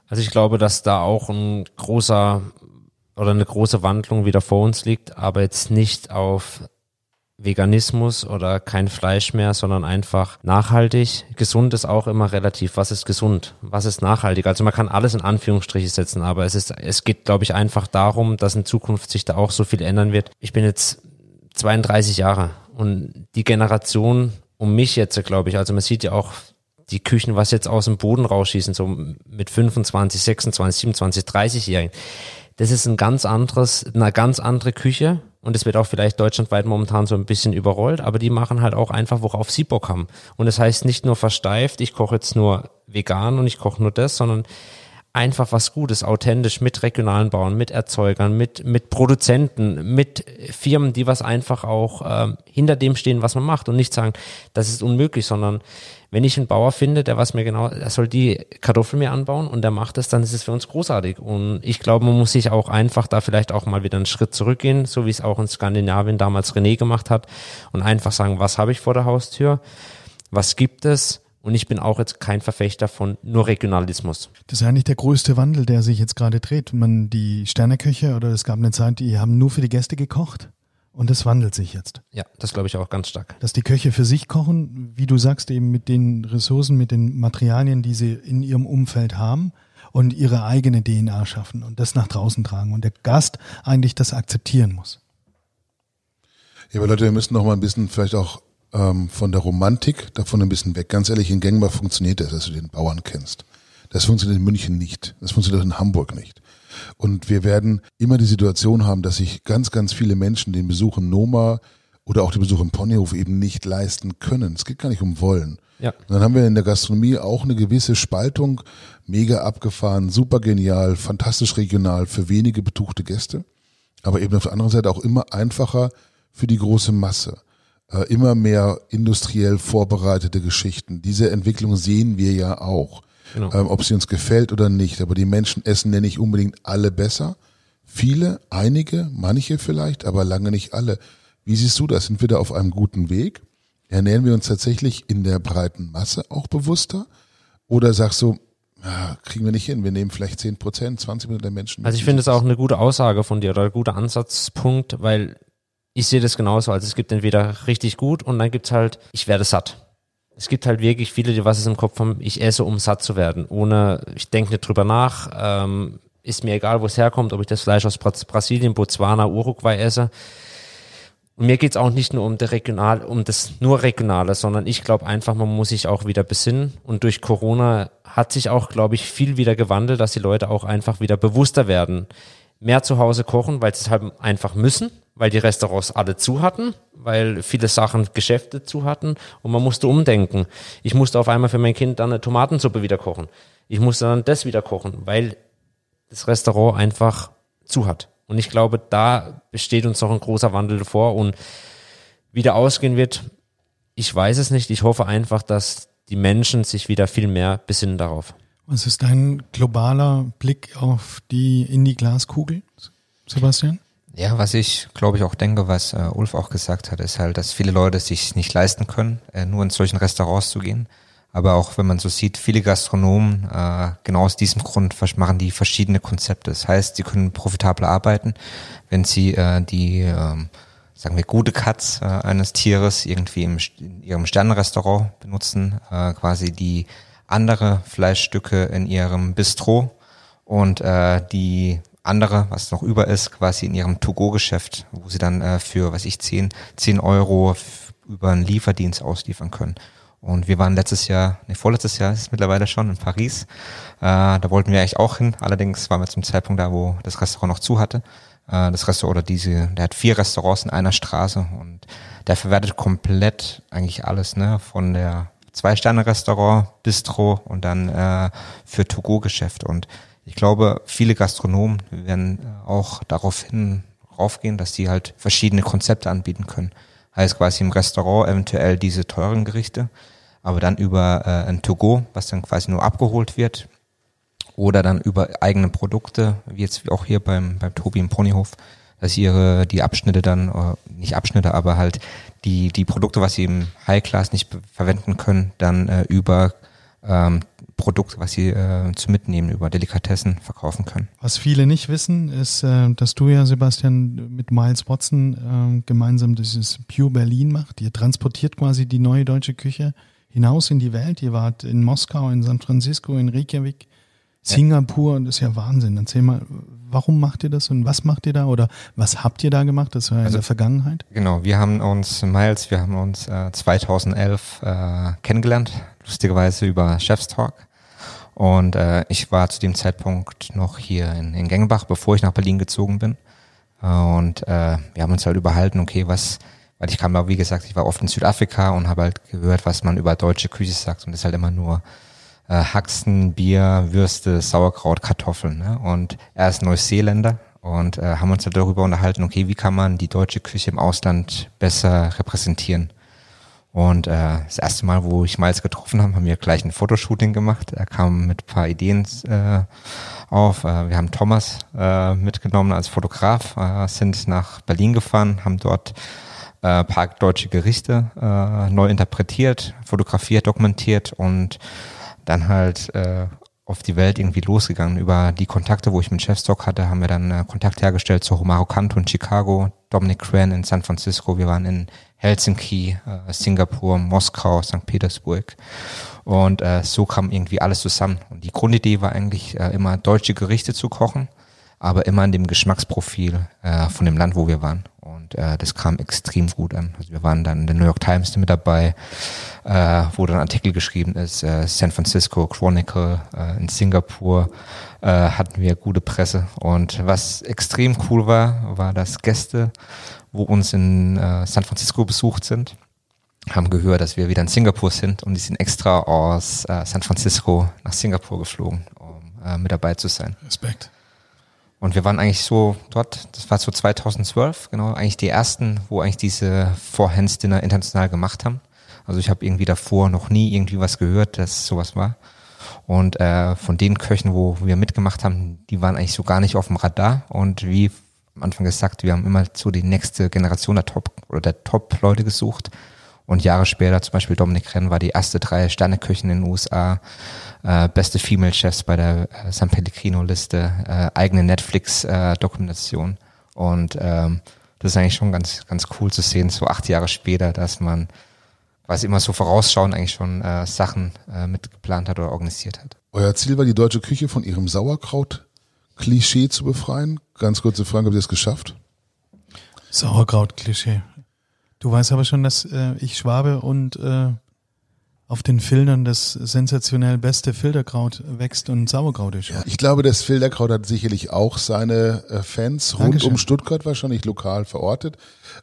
Also ich glaube, dass da auch ein großer oder eine große Wandlung wieder vor uns liegt, aber jetzt nicht auf Veganismus oder kein Fleisch mehr, sondern einfach nachhaltig. Gesund ist auch immer relativ. Was ist gesund? Was ist nachhaltig? Also man kann alles in Anführungsstriche setzen, aber es ist, es geht, glaube ich, einfach darum, dass in Zukunft sich da auch so viel ändern wird. Ich bin jetzt 32 Jahre und die Generation um mich jetzt, glaube ich, also man sieht ja auch die Küchen, was jetzt aus dem Boden rausschießen, so mit 25, 26, 27, 30-Jährigen das ist ein ganz anderes, eine ganz andere Küche und es wird auch vielleicht deutschlandweit momentan so ein bisschen überrollt, aber die machen halt auch einfach, worauf sie Bock haben. Und das heißt nicht nur versteift, ich koche jetzt nur vegan und ich koche nur das, sondern einfach was Gutes, authentisch mit regionalen Bauern, mit Erzeugern, mit, mit Produzenten, mit Firmen, die was einfach auch äh, hinter dem stehen, was man macht und nicht sagen, das ist unmöglich, sondern wenn ich einen Bauer finde, der was mir genau, er soll die Kartoffeln mir anbauen und der macht es, dann ist es für uns großartig. Und ich glaube, man muss sich auch einfach da vielleicht auch mal wieder einen Schritt zurückgehen, so wie es auch in Skandinavien damals René gemacht hat und einfach sagen, was habe ich vor der Haustür? Was gibt es? Und ich bin auch jetzt kein Verfechter von nur Regionalismus. Das ist eigentlich der größte Wandel, der sich jetzt gerade dreht. Man, die Sterneköche oder es gab eine Zeit, die haben nur für die Gäste gekocht. Und das wandelt sich jetzt. Ja, das glaube ich auch ganz stark. Dass die Köche für sich kochen, wie du sagst, eben mit den Ressourcen, mit den Materialien, die sie in ihrem Umfeld haben und ihre eigene DNA schaffen und das nach draußen tragen und der Gast eigentlich das akzeptieren muss. Ja, aber Leute, wir müssen noch mal ein bisschen vielleicht auch ähm, von der Romantik davon ein bisschen weg. Ganz ehrlich, in Gangbar funktioniert das, dass du den Bauern kennst. Das funktioniert in München nicht. Das funktioniert in Hamburg nicht. Und wir werden immer die Situation haben, dass sich ganz, ganz viele Menschen den Besuch im Noma oder auch den Besuch im Ponyhof eben nicht leisten können. Es geht gar nicht um wollen. Ja. Und dann haben wir in der Gastronomie auch eine gewisse Spaltung, mega abgefahren, super genial, fantastisch regional für wenige betuchte Gäste, aber eben auf der anderen Seite auch immer einfacher für die große Masse. Äh, immer mehr industriell vorbereitete Geschichten. Diese Entwicklung sehen wir ja auch. Genau. Ähm, ob sie uns gefällt oder nicht. Aber die Menschen essen ja nicht unbedingt alle besser. Viele, einige, manche vielleicht, aber lange nicht alle. Wie siehst du das? Sind wir da auf einem guten Weg? Ernähren wir uns tatsächlich in der breiten Masse auch bewusster? Oder sagst du, ja, kriegen wir nicht hin, wir nehmen vielleicht 10 Prozent, 20 Prozent der Menschen. Also ich finde es auch eine gute Aussage von dir oder ein guter Ansatzpunkt, weil ich sehe das genauso. Also es gibt entweder richtig gut und dann gibt's halt, ich werde satt es gibt halt wirklich viele, die was es im Kopf haben, ich esse, um satt zu werden. Ohne, ich denke nicht drüber nach, ähm, ist mir egal, wo es herkommt, ob ich das Fleisch aus Brasilien, Botswana, Uruguay esse. Und mir geht's auch nicht nur um das Regional, um das nur Regionale, sondern ich glaube einfach, man muss sich auch wieder besinnen. Und durch Corona hat sich auch, glaube ich, viel wieder gewandelt, dass die Leute auch einfach wieder bewusster werden. Mehr zu Hause kochen, weil sie es halt einfach müssen, weil die Restaurants alle zu hatten, weil viele Sachen Geschäfte zu hatten und man musste umdenken. Ich musste auf einmal für mein Kind dann eine Tomatensuppe wieder kochen. Ich musste dann das wieder kochen, weil das Restaurant einfach zu hat. Und ich glaube, da besteht uns noch ein großer Wandel vor und wie der ausgehen wird, ich weiß es nicht. Ich hoffe einfach, dass die Menschen sich wieder viel mehr besinnen darauf. Was ist dein globaler Blick auf die in die Glaskugel, Sebastian? Ja, was ich glaube ich auch denke, was äh, Ulf auch gesagt hat, ist halt, dass viele Leute sich nicht leisten können, äh, nur in solchen Restaurants zu gehen. Aber auch wenn man so sieht, viele Gastronomen, äh, genau aus diesem Grund machen die verschiedene Konzepte. Das heißt, sie können profitabel arbeiten, wenn sie äh, die, äh, sagen wir, gute Cuts äh, eines Tieres irgendwie im, in ihrem Sternenrestaurant benutzen, äh, quasi die andere Fleischstücke in ihrem Bistro und äh, die andere, was noch über ist, quasi in ihrem To-Go-Geschäft, wo sie dann äh, für, was ich, 10, 10 Euro über einen Lieferdienst ausliefern können. Und wir waren letztes Jahr, nee, vorletztes Jahr ist es mittlerweile schon in Paris. Äh, da wollten wir eigentlich auch hin. Allerdings waren wir zum Zeitpunkt da, wo das Restaurant noch zu hatte. Äh, das Restaurant oder diese, der hat vier Restaurants in einer Straße und der verwertet komplett eigentlich alles, ne? Von der Zwei-Sterne-Restaurant, Bistro und dann äh, für To-Go-Geschäft. Und ich glaube, viele Gastronomen werden äh, auch darauf hin raufgehen, dass die halt verschiedene Konzepte anbieten können. Heißt quasi im Restaurant eventuell diese teuren Gerichte, aber dann über äh, ein To-Go, was dann quasi nur abgeholt wird, oder dann über eigene Produkte, wie jetzt auch hier beim, beim Tobi im Ponyhof, dass ihre die Abschnitte dann, äh, nicht Abschnitte, aber halt die, die Produkte, was sie im High Class nicht verwenden können, dann äh, über ähm, Produkte, was sie äh, zu mitnehmen, über Delikatessen verkaufen können. Was viele nicht wissen, ist, äh, dass du ja, Sebastian, mit Miles Watson äh, gemeinsam dieses Pure Berlin macht. Ihr transportiert quasi die neue deutsche Küche hinaus in die Welt. Ihr wart in Moskau, in San Francisco, in Reykjavik, Singapur. Das ist ja Wahnsinn. Erzähl mal, warum macht ihr das und was macht ihr da oder was habt ihr da gemacht? Das war Also- in der Vergangenheit. Genau, wir haben uns, Miles, wir haben uns äh, 2011 äh, kennengelernt, lustigerweise über Chef's Talk. Und äh, ich war zu dem Zeitpunkt noch hier in, in Gengenbach, bevor ich nach Berlin gezogen bin. Und äh, wir haben uns halt überhalten, okay, was, weil ich kam ja, wie gesagt, ich war oft in Südafrika und habe halt gehört, was man über deutsche Küche sagt. Und das ist halt immer nur äh, Haxen, Bier, Würste, Sauerkraut, Kartoffeln. Ne? Und er ist Neuseeländer und äh, haben uns halt darüber unterhalten, okay, wie kann man die deutsche Küche im Ausland besser repräsentieren. Und äh, das erste Mal, wo ich Miles getroffen habe, haben wir gleich ein Fotoshooting gemacht. Er kam mit paar Ideen äh, auf. Äh, wir haben Thomas äh, mitgenommen als Fotograf, äh, sind nach Berlin gefahren, haben dort äh, paar deutsche Gerichte äh, neu interpretiert, fotografiert, dokumentiert und dann halt äh, auf die Welt irgendwie losgegangen. Über die Kontakte, wo ich mit Chefstock hatte, haben wir dann äh, Kontakt hergestellt zu Romaro Canto in Chicago, Dominic Cran in San Francisco. Wir waren in Helsinki, äh, Singapur, Moskau, St. Petersburg. Und äh, so kam irgendwie alles zusammen. Und die Grundidee war eigentlich äh, immer deutsche Gerichte zu kochen, aber immer in dem Geschmacksprofil äh, von dem Land, wo wir waren. Und äh, das kam extrem gut an. Also wir waren dann in der New York Times mit dabei, äh, wo dann Artikel geschrieben ist, äh, San Francisco Chronicle, äh, in Singapur äh, hatten wir gute Presse. Und was extrem cool war, war, dass Gäste, wo uns in äh, San Francisco besucht sind, haben gehört, dass wir wieder in Singapur sind und die sind extra aus äh, San Francisco nach Singapur geflogen, um äh, mit dabei zu sein. Respekt. Und wir waren eigentlich so dort, das war so 2012, genau, eigentlich die ersten, wo eigentlich diese Four-Hands-Dinner international gemacht haben. Also ich habe irgendwie davor noch nie irgendwie was gehört, dass sowas war. Und äh, von den Köchen, wo wir mitgemacht haben, die waren eigentlich so gar nicht auf dem Radar. Und wie am Anfang gesagt, wir haben immer so die nächste Generation der Top oder der Top-Leute gesucht. Und Jahre später, zum Beispiel Dominik Renn war die erste drei Sterneköchin in den USA, äh, beste Female Chefs bei der äh, San Pellegrino Liste, äh, eigene Netflix äh, Dokumentation. Und ähm, das ist eigentlich schon ganz, ganz cool zu sehen, so acht Jahre später, dass man quasi immer so vorausschauen eigentlich schon äh, Sachen äh, mitgeplant hat oder organisiert hat. Euer Ziel war, die deutsche Küche von ihrem Sauerkraut-Klischee zu befreien. Ganz kurze Frage, habt ihr es geschafft? Sauerkraut-Klischee. Du weißt aber schon, dass äh, ich Schwabe und äh, auf den Filtern das sensationell beste Filterkraut wächst und Sauerkraut ist. Ja, ich glaube, das Filterkraut hat sicherlich auch seine äh, Fans rund Dankeschön. um Stuttgart wahrscheinlich lokal verortet.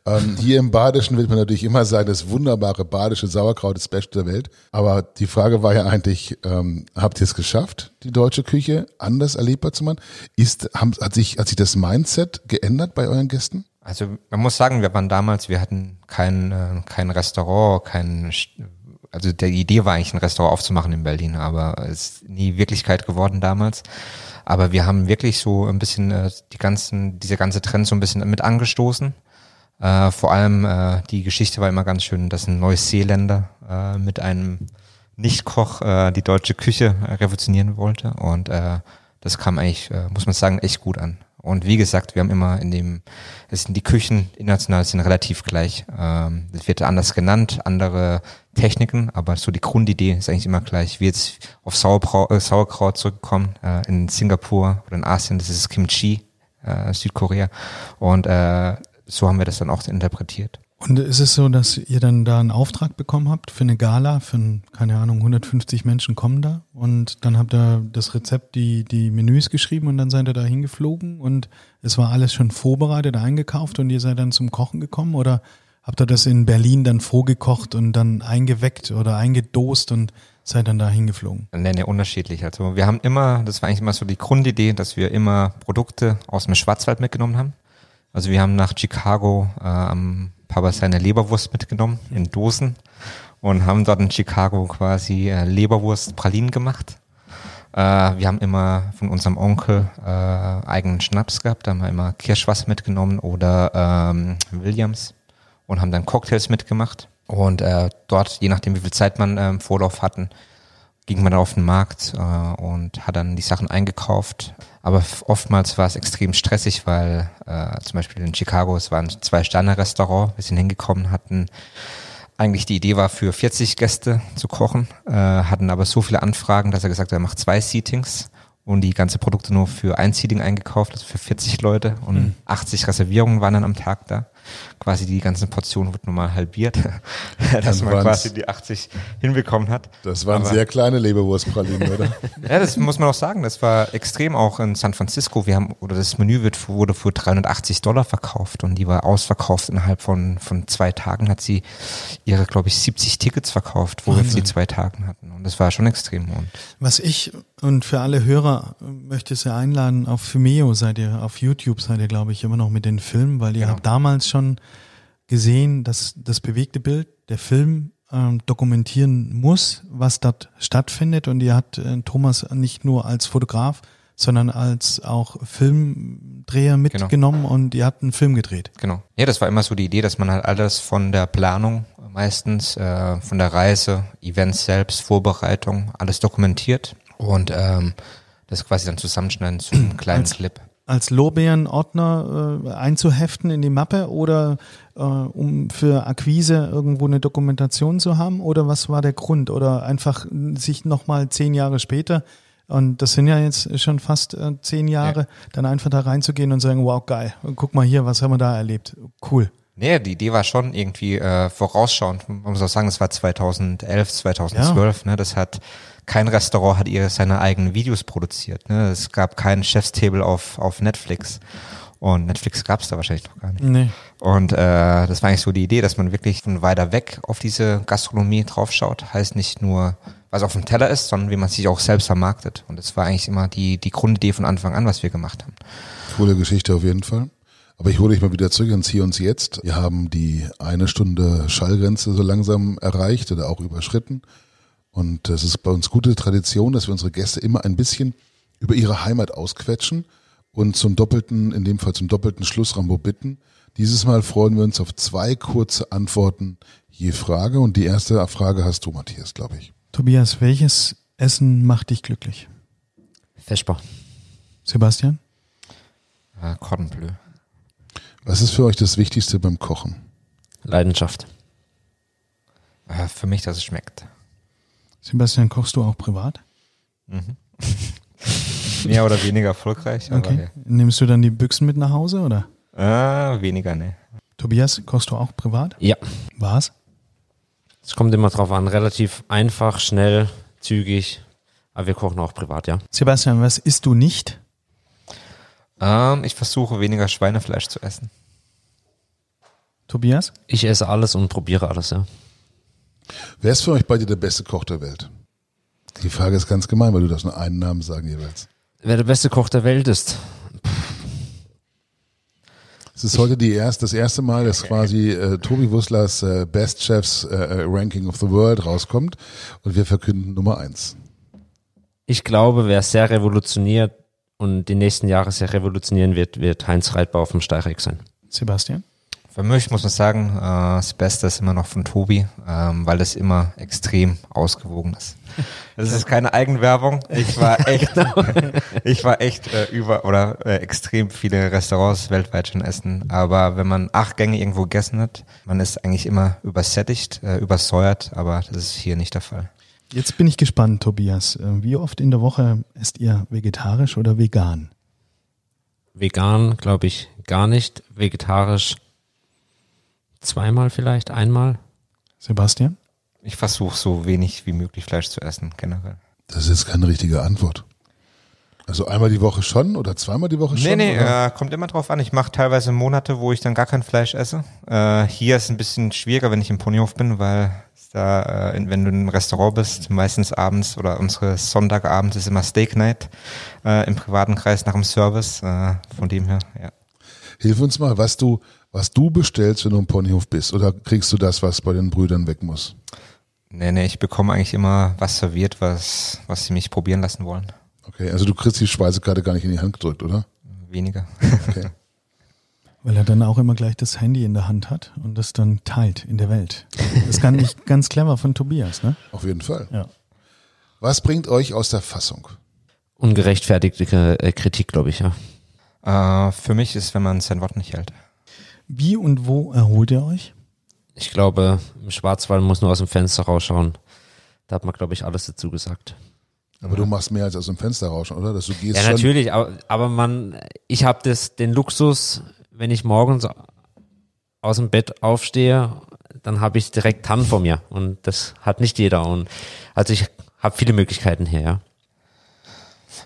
Ähm, hier im Badischen wird man natürlich immer sagen, das wunderbare badische Sauerkraut ist das Beste der Welt. Aber die Frage war ja eigentlich, ähm, habt ihr es geschafft, die deutsche Küche anders erlebbar zu machen? Ist, haben, hat, sich, hat sich das Mindset geändert bei euren Gästen? Also man muss sagen, wir waren damals, wir hatten kein, äh, kein Restaurant, kein, also der Idee war eigentlich ein Restaurant aufzumachen in Berlin, aber es ist nie Wirklichkeit geworden damals. Aber wir haben wirklich so ein bisschen äh, die ganzen, diese ganze Trend so ein bisschen mit angestoßen. Äh, vor allem äh, die Geschichte war immer ganz schön, dass ein Neuseeländer äh, mit einem Nichtkoch äh, die deutsche Küche äh, revolutionieren wollte und äh, das kam eigentlich, äh, muss man sagen, echt gut an. Und wie gesagt, wir haben immer in dem, es sind die Küchen international sind relativ gleich. Ähm, es wird anders genannt, andere Techniken, aber so die Grundidee ist eigentlich immer gleich. Wie jetzt auf Sauerbrau äh, Sauerkraut zurückkommen, äh, in Singapur oder in Asien, das ist Kimchi, äh, Südkorea. Und äh, so haben wir das dann auch interpretiert. Und ist es so, dass ihr dann da einen Auftrag bekommen habt für eine Gala, für, keine Ahnung, 150 Menschen kommen da und dann habt ihr das Rezept, die, die Menüs geschrieben und dann seid ihr da hingeflogen und es war alles schon vorbereitet, eingekauft und ihr seid dann zum Kochen gekommen oder habt ihr das in Berlin dann vorgekocht und dann eingeweckt oder eingedost und seid dann da hingeflogen? Nee, nee, unterschiedlich. Also wir haben immer, das war eigentlich immer so die Grundidee, dass wir immer Produkte aus dem Schwarzwald mitgenommen haben. Also wir haben nach Chicago äh, am Papa seine Leberwurst mitgenommen in Dosen und haben dort in Chicago quasi äh, Leberwurst-Pralinen gemacht. Äh, wir haben immer von unserem Onkel äh, eigenen Schnaps gehabt, da haben wir immer Kirschwasser mitgenommen oder ähm, Williams und haben dann Cocktails mitgemacht. Und äh, dort, je nachdem wie viel Zeit man äh, im Vorlauf hatten, ging man auf den Markt äh, und hat dann die Sachen eingekauft. Aber oftmals war es extrem stressig, weil äh, zum Beispiel in Chicago, es war ein Zwei-Sterne-Restaurant, wir sind hingekommen, hatten eigentlich die Idee war, für 40 Gäste zu kochen, äh, hatten aber so viele Anfragen, dass er gesagt hat, er macht zwei Seatings und die ganze Produkte nur für ein Seating eingekauft, also für 40 Leute und mhm. 80 Reservierungen waren dann am Tag da quasi die ganzen Portionen wird nochmal halbiert, dass man quasi die 80 hinbekommen hat. Das waren Aber, sehr kleine Leberwurstpralinen, oder? ja, das muss man auch sagen. Das war extrem auch in San Francisco. Wir haben, oder das Menü wird, wurde für 380 Dollar verkauft und die war ausverkauft innerhalb von, von zwei Tagen hat sie ihre, glaube ich, 70 Tickets verkauft, wo Wahnsinn. wir für die zwei Tagen hatten. Und das war schon extrem. Und Was ich und für alle Hörer möchte ich Sie einladen, auf Vimeo seid ihr, auf YouTube seid ihr, glaube ich, immer noch mit den Filmen, weil ihr genau. habt damals schon gesehen, dass das bewegte Bild, der Film ähm, dokumentieren muss, was dort stattfindet. Und ihr habt äh, Thomas nicht nur als Fotograf, sondern als auch Filmdreher genau. mitgenommen genau. und ihr habt einen Film gedreht. Genau. Ja, das war immer so die Idee, dass man halt alles von der Planung meistens, äh, von der Reise, Events selbst, Vorbereitung, alles dokumentiert und ähm, das quasi dann zusammenschneiden zu einem kleinen als, Clip als Lorbeerenordner äh, einzuheften in die Mappe oder äh, um für Akquise irgendwo eine Dokumentation zu haben? Oder was war der Grund? Oder einfach sich nochmal zehn Jahre später, und das sind ja jetzt schon fast äh, zehn Jahre, ja. dann einfach da reinzugehen und sagen, wow, geil, guck mal hier, was haben wir da erlebt? Cool. Nee, die Idee war schon irgendwie äh, vorausschauend. Man muss auch sagen, es war 2011, 2012. Ja. Ne? Das hat kein Restaurant hat ihre seine eigenen Videos produziert. Ne? Es gab kein Chefstable auf, auf Netflix. Und Netflix gab es da wahrscheinlich noch gar nicht. Nee. Und äh, das war eigentlich so die Idee, dass man wirklich von weiter weg auf diese Gastronomie draufschaut. Heißt nicht nur, was auf dem Teller ist, sondern wie man sich auch selbst vermarktet. Und das war eigentlich immer die, die Grundidee von Anfang an, was wir gemacht haben. Coole Geschichte auf jeden Fall. Aber ich hole dich mal wieder zurück ins Hier und Jetzt. Wir haben die eine Stunde Schallgrenze so langsam erreicht oder auch überschritten. Und es ist bei uns gute Tradition, dass wir unsere Gäste immer ein bisschen über ihre Heimat ausquetschen und zum doppelten, in dem Fall zum doppelten Schlussrambo bitten. Dieses Mal freuen wir uns auf zwei kurze Antworten je Frage. Und die erste Frage hast du, Matthias, glaube ich. Tobias, welches Essen macht dich glücklich? Feschbar. Sebastian? Äh, Cordon Bleu. Was ist für euch das Wichtigste beim Kochen? Leidenschaft. Äh, für mich, dass es schmeckt. Sebastian, kochst du auch privat? Mhm. Mehr oder weniger erfolgreich. Okay. Ja. Nimmst du dann die Büchsen mit nach Hause oder? Äh, weniger, ne. Tobias, kochst du auch privat? Ja. Was? Es kommt immer drauf an. Relativ einfach, schnell, zügig. Aber wir kochen auch privat, ja. Sebastian, was isst du nicht? Ähm, ich versuche weniger Schweinefleisch zu essen. Tobias? Ich esse alles und probiere alles, ja. Wer ist für euch beide der beste Koch der Welt? Die Frage ist ganz gemein, weil du darfst nur einen Namen sagen jeweils. Wer der beste Koch der Welt ist? Es ist heute die erst, das erste Mal, dass quasi äh, Tobi Wusslers äh, Best Chefs äh, äh, Ranking of the World rauskommt und wir verkünden Nummer eins. Ich glaube, wer sehr revolutioniert und die nächsten Jahre sehr revolutionieren wird, wird Heinz Reitbau auf dem Steireck sein. Sebastian? Für mich muss man sagen, äh, das Beste ist immer noch von Tobi, ähm, weil das immer extrem ausgewogen ist. Das ist keine Eigenwerbung. Ich war echt, genau. ich war echt äh, über oder äh, extrem viele Restaurants weltweit schon essen. Aber wenn man acht Gänge irgendwo gegessen hat, man ist eigentlich immer übersättigt, äh, übersäuert. Aber das ist hier nicht der Fall. Jetzt bin ich gespannt, Tobias. Wie oft in der Woche esst ihr vegetarisch oder vegan? Vegan, glaube ich, gar nicht. Vegetarisch zweimal vielleicht, einmal. Sebastian? Ich versuche so wenig wie möglich Fleisch zu essen, generell. Das ist jetzt keine richtige Antwort. Also einmal die Woche schon oder zweimal die Woche schon? Nee, nee, äh, kommt immer drauf an. Ich mache teilweise Monate, wo ich dann gar kein Fleisch esse. Äh, hier ist es ein bisschen schwieriger, wenn ich im Ponyhof bin, weil da, äh, wenn du im Restaurant bist, meistens abends oder unsere Sonntagabend ist immer Steak Night äh, im privaten Kreis nach dem Service. Äh, von dem her, ja. Hilf uns mal, was du, was du bestellst, wenn du im Ponyhof bist. Oder kriegst du das, was bei den Brüdern weg muss? Nee, nee, ich bekomme eigentlich immer was serviert, was, was sie mich probieren lassen wollen. Okay, also du kriegst die Speisekarte gar nicht in die Hand gedrückt, oder? Weniger. Okay. Weil er dann auch immer gleich das Handy in der Hand hat und das dann teilt in der Welt. Das kann nicht ganz clever von Tobias, ne? Auf jeden Fall. Ja. Was bringt euch aus der Fassung? Ungerechtfertigte äh, Kritik, glaube ich, ja. Äh, für mich ist, wenn man sein Wort nicht hält. Wie und wo erholt ihr euch? Ich glaube, im Schwarzwald muss nur aus dem Fenster rausschauen. Da hat man, glaube ich, alles dazu gesagt. Aber du machst mehr als aus dem Fenster rauschen, oder? Dass du gehst Ja, schon. natürlich, aber, aber man, ich habe das, den Luxus, wenn ich morgens aus dem Bett aufstehe, dann habe ich direkt Tannen vor mir und das hat nicht jeder und also ich habe viele Möglichkeiten hier, ja.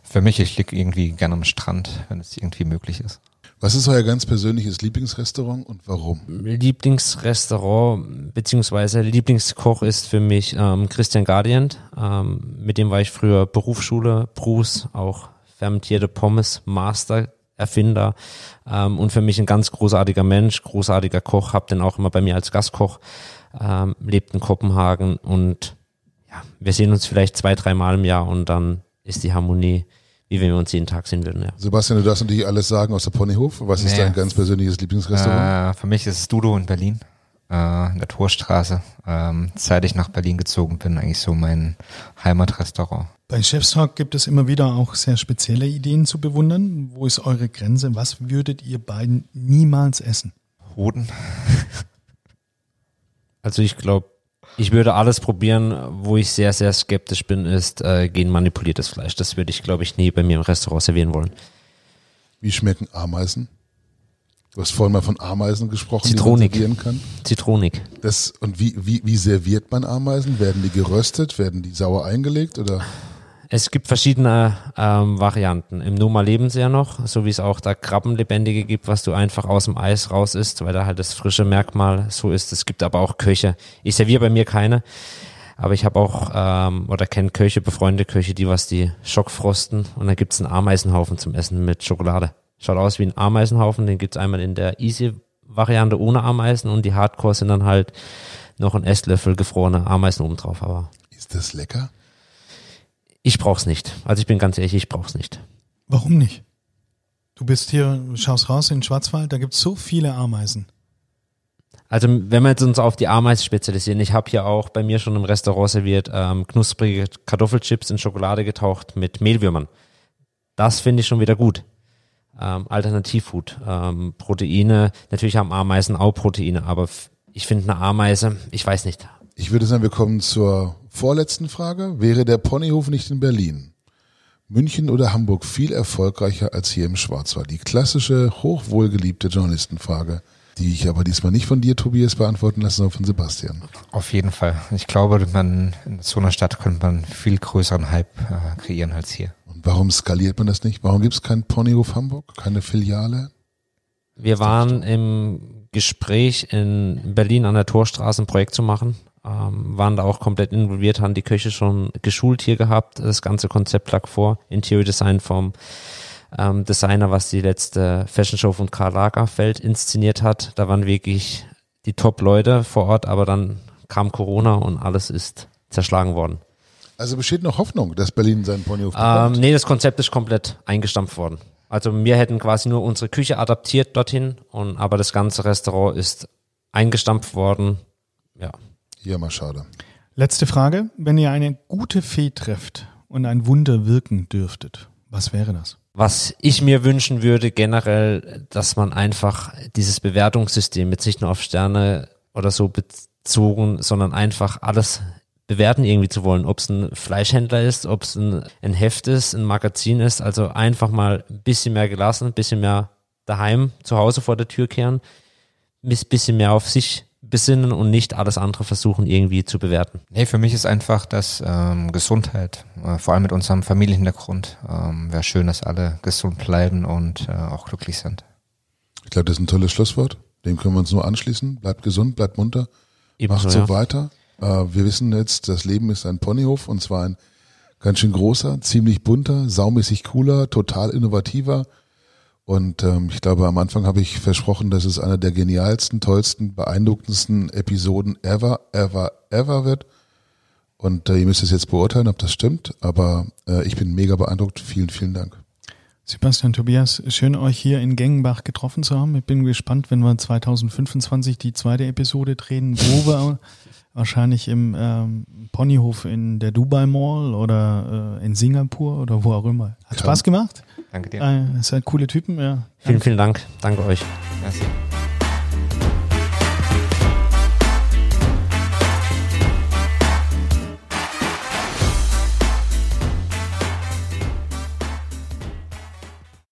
Für mich, ich liege irgendwie gerne am Strand, wenn es irgendwie möglich ist. Was ist euer ganz persönliches Lieblingsrestaurant und warum? Lieblingsrestaurant beziehungsweise Lieblingskoch ist für mich ähm, Christian Guardian. Ähm, mit dem war ich früher Berufsschule, Bruce, auch fermentierte Pommes, Master, Erfinder ähm, und für mich ein ganz großartiger Mensch, großartiger Koch, hab den auch immer bei mir als Gastkoch, ähm, lebt in Kopenhagen und ja, wir sehen uns vielleicht zwei, dreimal im Jahr und dann ist die Harmonie, wie wenn wir uns jeden Tag sehen würden, ja. Sebastian, du darfst natürlich alles sagen aus der Ponyhof. Was ist Nee. dein ganz persönliches Lieblingsrestaurant? Äh, für mich ist es Dudo in Berlin, äh, in der Torstraße. Ähm, seit ich nach Berlin gezogen bin, eigentlich so mein Heimatrestaurant. Bei Chef's Talk gibt es immer wieder auch sehr spezielle Ideen zu bewundern. Wo ist eure Grenze? Was würdet ihr beiden niemals essen? Hoden. Also ich glaube, ich würde alles probieren, wo ich sehr, sehr skeptisch bin, ist äh, genmanipuliertes Fleisch. Das würde ich, glaube ich, nie bei mir im Restaurant servieren wollen. Wie schmecken Ameisen? Du hast vorhin mal von Ameisen gesprochen, Zitronig. die man servieren kann. Zitronik. Das, und wie, wie, wie serviert man Ameisen? Werden die geröstet? Werden die sauer eingelegt? Oder? Es gibt verschiedene ähm, Varianten. Im Noma leben sie ja noch, so wie es auch da Krabbenlebendige gibt, was du einfach aus dem Eis raus isst, weil da halt das frische Merkmal so ist. Es gibt aber auch Köche. Ich serviere bei mir keine, aber ich habe auch ähm, oder kenne Köche, befreundete Köche, die was die Schockfrosten und dann gibt's einen Ameisenhaufen zum Essen mit Schokolade. Schaut aus wie ein Ameisenhaufen, den gibt's einmal in der Easy-Variante ohne Ameisen und die Hardcore sind dann halt noch ein Esslöffel gefrorene Ameisen obendrauf, aber Ist das lecker? Ich brauch's nicht. Also ich bin ganz ehrlich, ich brauch's nicht. Warum nicht? Du bist hier, schaust raus in den Schwarzwald, da gibt es so viele Ameisen. Also wenn wir jetzt uns auf die Ameisen spezialisieren, ich habe hier auch bei mir schon im Restaurant serviert ähm, knusprige Kartoffelchips in Schokolade getaucht mit Mehlwürmern. Das finde ich schon wieder gut. Ähm, Alternativfood, ähm, Proteine, natürlich haben Ameisen auch Proteine, aber ich finde eine Ameise, ich weiß nicht. Ich würde sagen, wir kommen zur vorletzten Frage. Wäre der Ponyhof nicht in Berlin, München oder Hamburg viel erfolgreicher als hier im Schwarzwald? Die klassische, hochwohlgeliebte Journalistenfrage, die ich aber diesmal nicht von dir, Tobias, beantworten lasse, sondern von Sebastian. Auf jeden Fall. Ich glaube, man, in so einer Stadt könnte man viel größeren Hype äh, kreieren als hier. Und warum skaliert man das nicht? Warum gibt es keinen Ponyhof Hamburg, keine Filiale? Wir waren im Gespräch in Berlin an der Torstraße ein Projekt zu machen, ähm, waren da auch komplett involviert, haben die Köche schon geschult hier gehabt. Das ganze Konzept lag vor, Interior Design vom ähm, Designer, was die letzte Fashion Show von Karl Lagerfeld inszeniert hat. Da waren wirklich die Top-Leute vor Ort, aber dann kam Corona und alles ist zerschlagen worden. Also besteht noch Hoffnung, dass Berlin seinen Ponyhof Ähm, bekommt? nee, das Konzept ist komplett eingestampft worden. Also wir hätten quasi nur unsere Küche adaptiert dorthin, und aber das ganze Restaurant ist eingestampft worden. Ja. Ja, mal schade. Letzte Frage. Wenn ihr eine gute Fee trefft und ein Wunder wirken dürftet, was wäre das? Was ich mir wünschen würde generell, dass man einfach dieses Bewertungssystem jetzt nicht nur auf Sterne oder so bezogen, sondern einfach alles bewerten irgendwie zu wollen, ob es ein Fleischhändler ist, ob es ein, ein Heft ist, ein Magazin ist, also einfach mal ein bisschen mehr gelassen, ein bisschen mehr daheim, zu Hause vor der Tür kehren, ein bisschen mehr auf sich besinnen und nicht alles andere versuchen irgendwie zu bewerten. Nee, für mich ist einfach das ähm, Gesundheit, äh, vor allem mit unserem Familienhintergrund. Ähm, Wäre schön, dass alle gesund bleiben und äh, auch glücklich sind. Ich glaube, das ist ein tolles Schlusswort. Dem können wir uns nur anschließen. Bleibt gesund, bleibt munter, Ebenso, macht so ja. weiter. Äh, wir wissen jetzt, das Leben ist ein Ponyhof und zwar ein ganz schön großer, ziemlich bunter, saumäßig cooler, total innovativer. Und ähm, ich glaube, am Anfang habe ich versprochen, dass es einer der genialsten, tollsten, beeindruckendsten Episoden ever, ever, ever wird. Und äh, ihr müsst es jetzt beurteilen, ob das stimmt. Aber äh, ich bin mega beeindruckt. Vielen, vielen Dank. Sebastian, Tobias, schön euch hier in Gengenbach getroffen zu haben. Ich bin gespannt, wenn wir 2025 die zweite Episode drehen, wo wir wahrscheinlich im ähm, Ponyhof in der Dubai Mall oder äh, in Singapur oder wo auch immer. Hat Spaß gemacht? Danke dir. Äh, seid coole Typen, ja. Vielen, vielen Dank. Danke euch. Merci.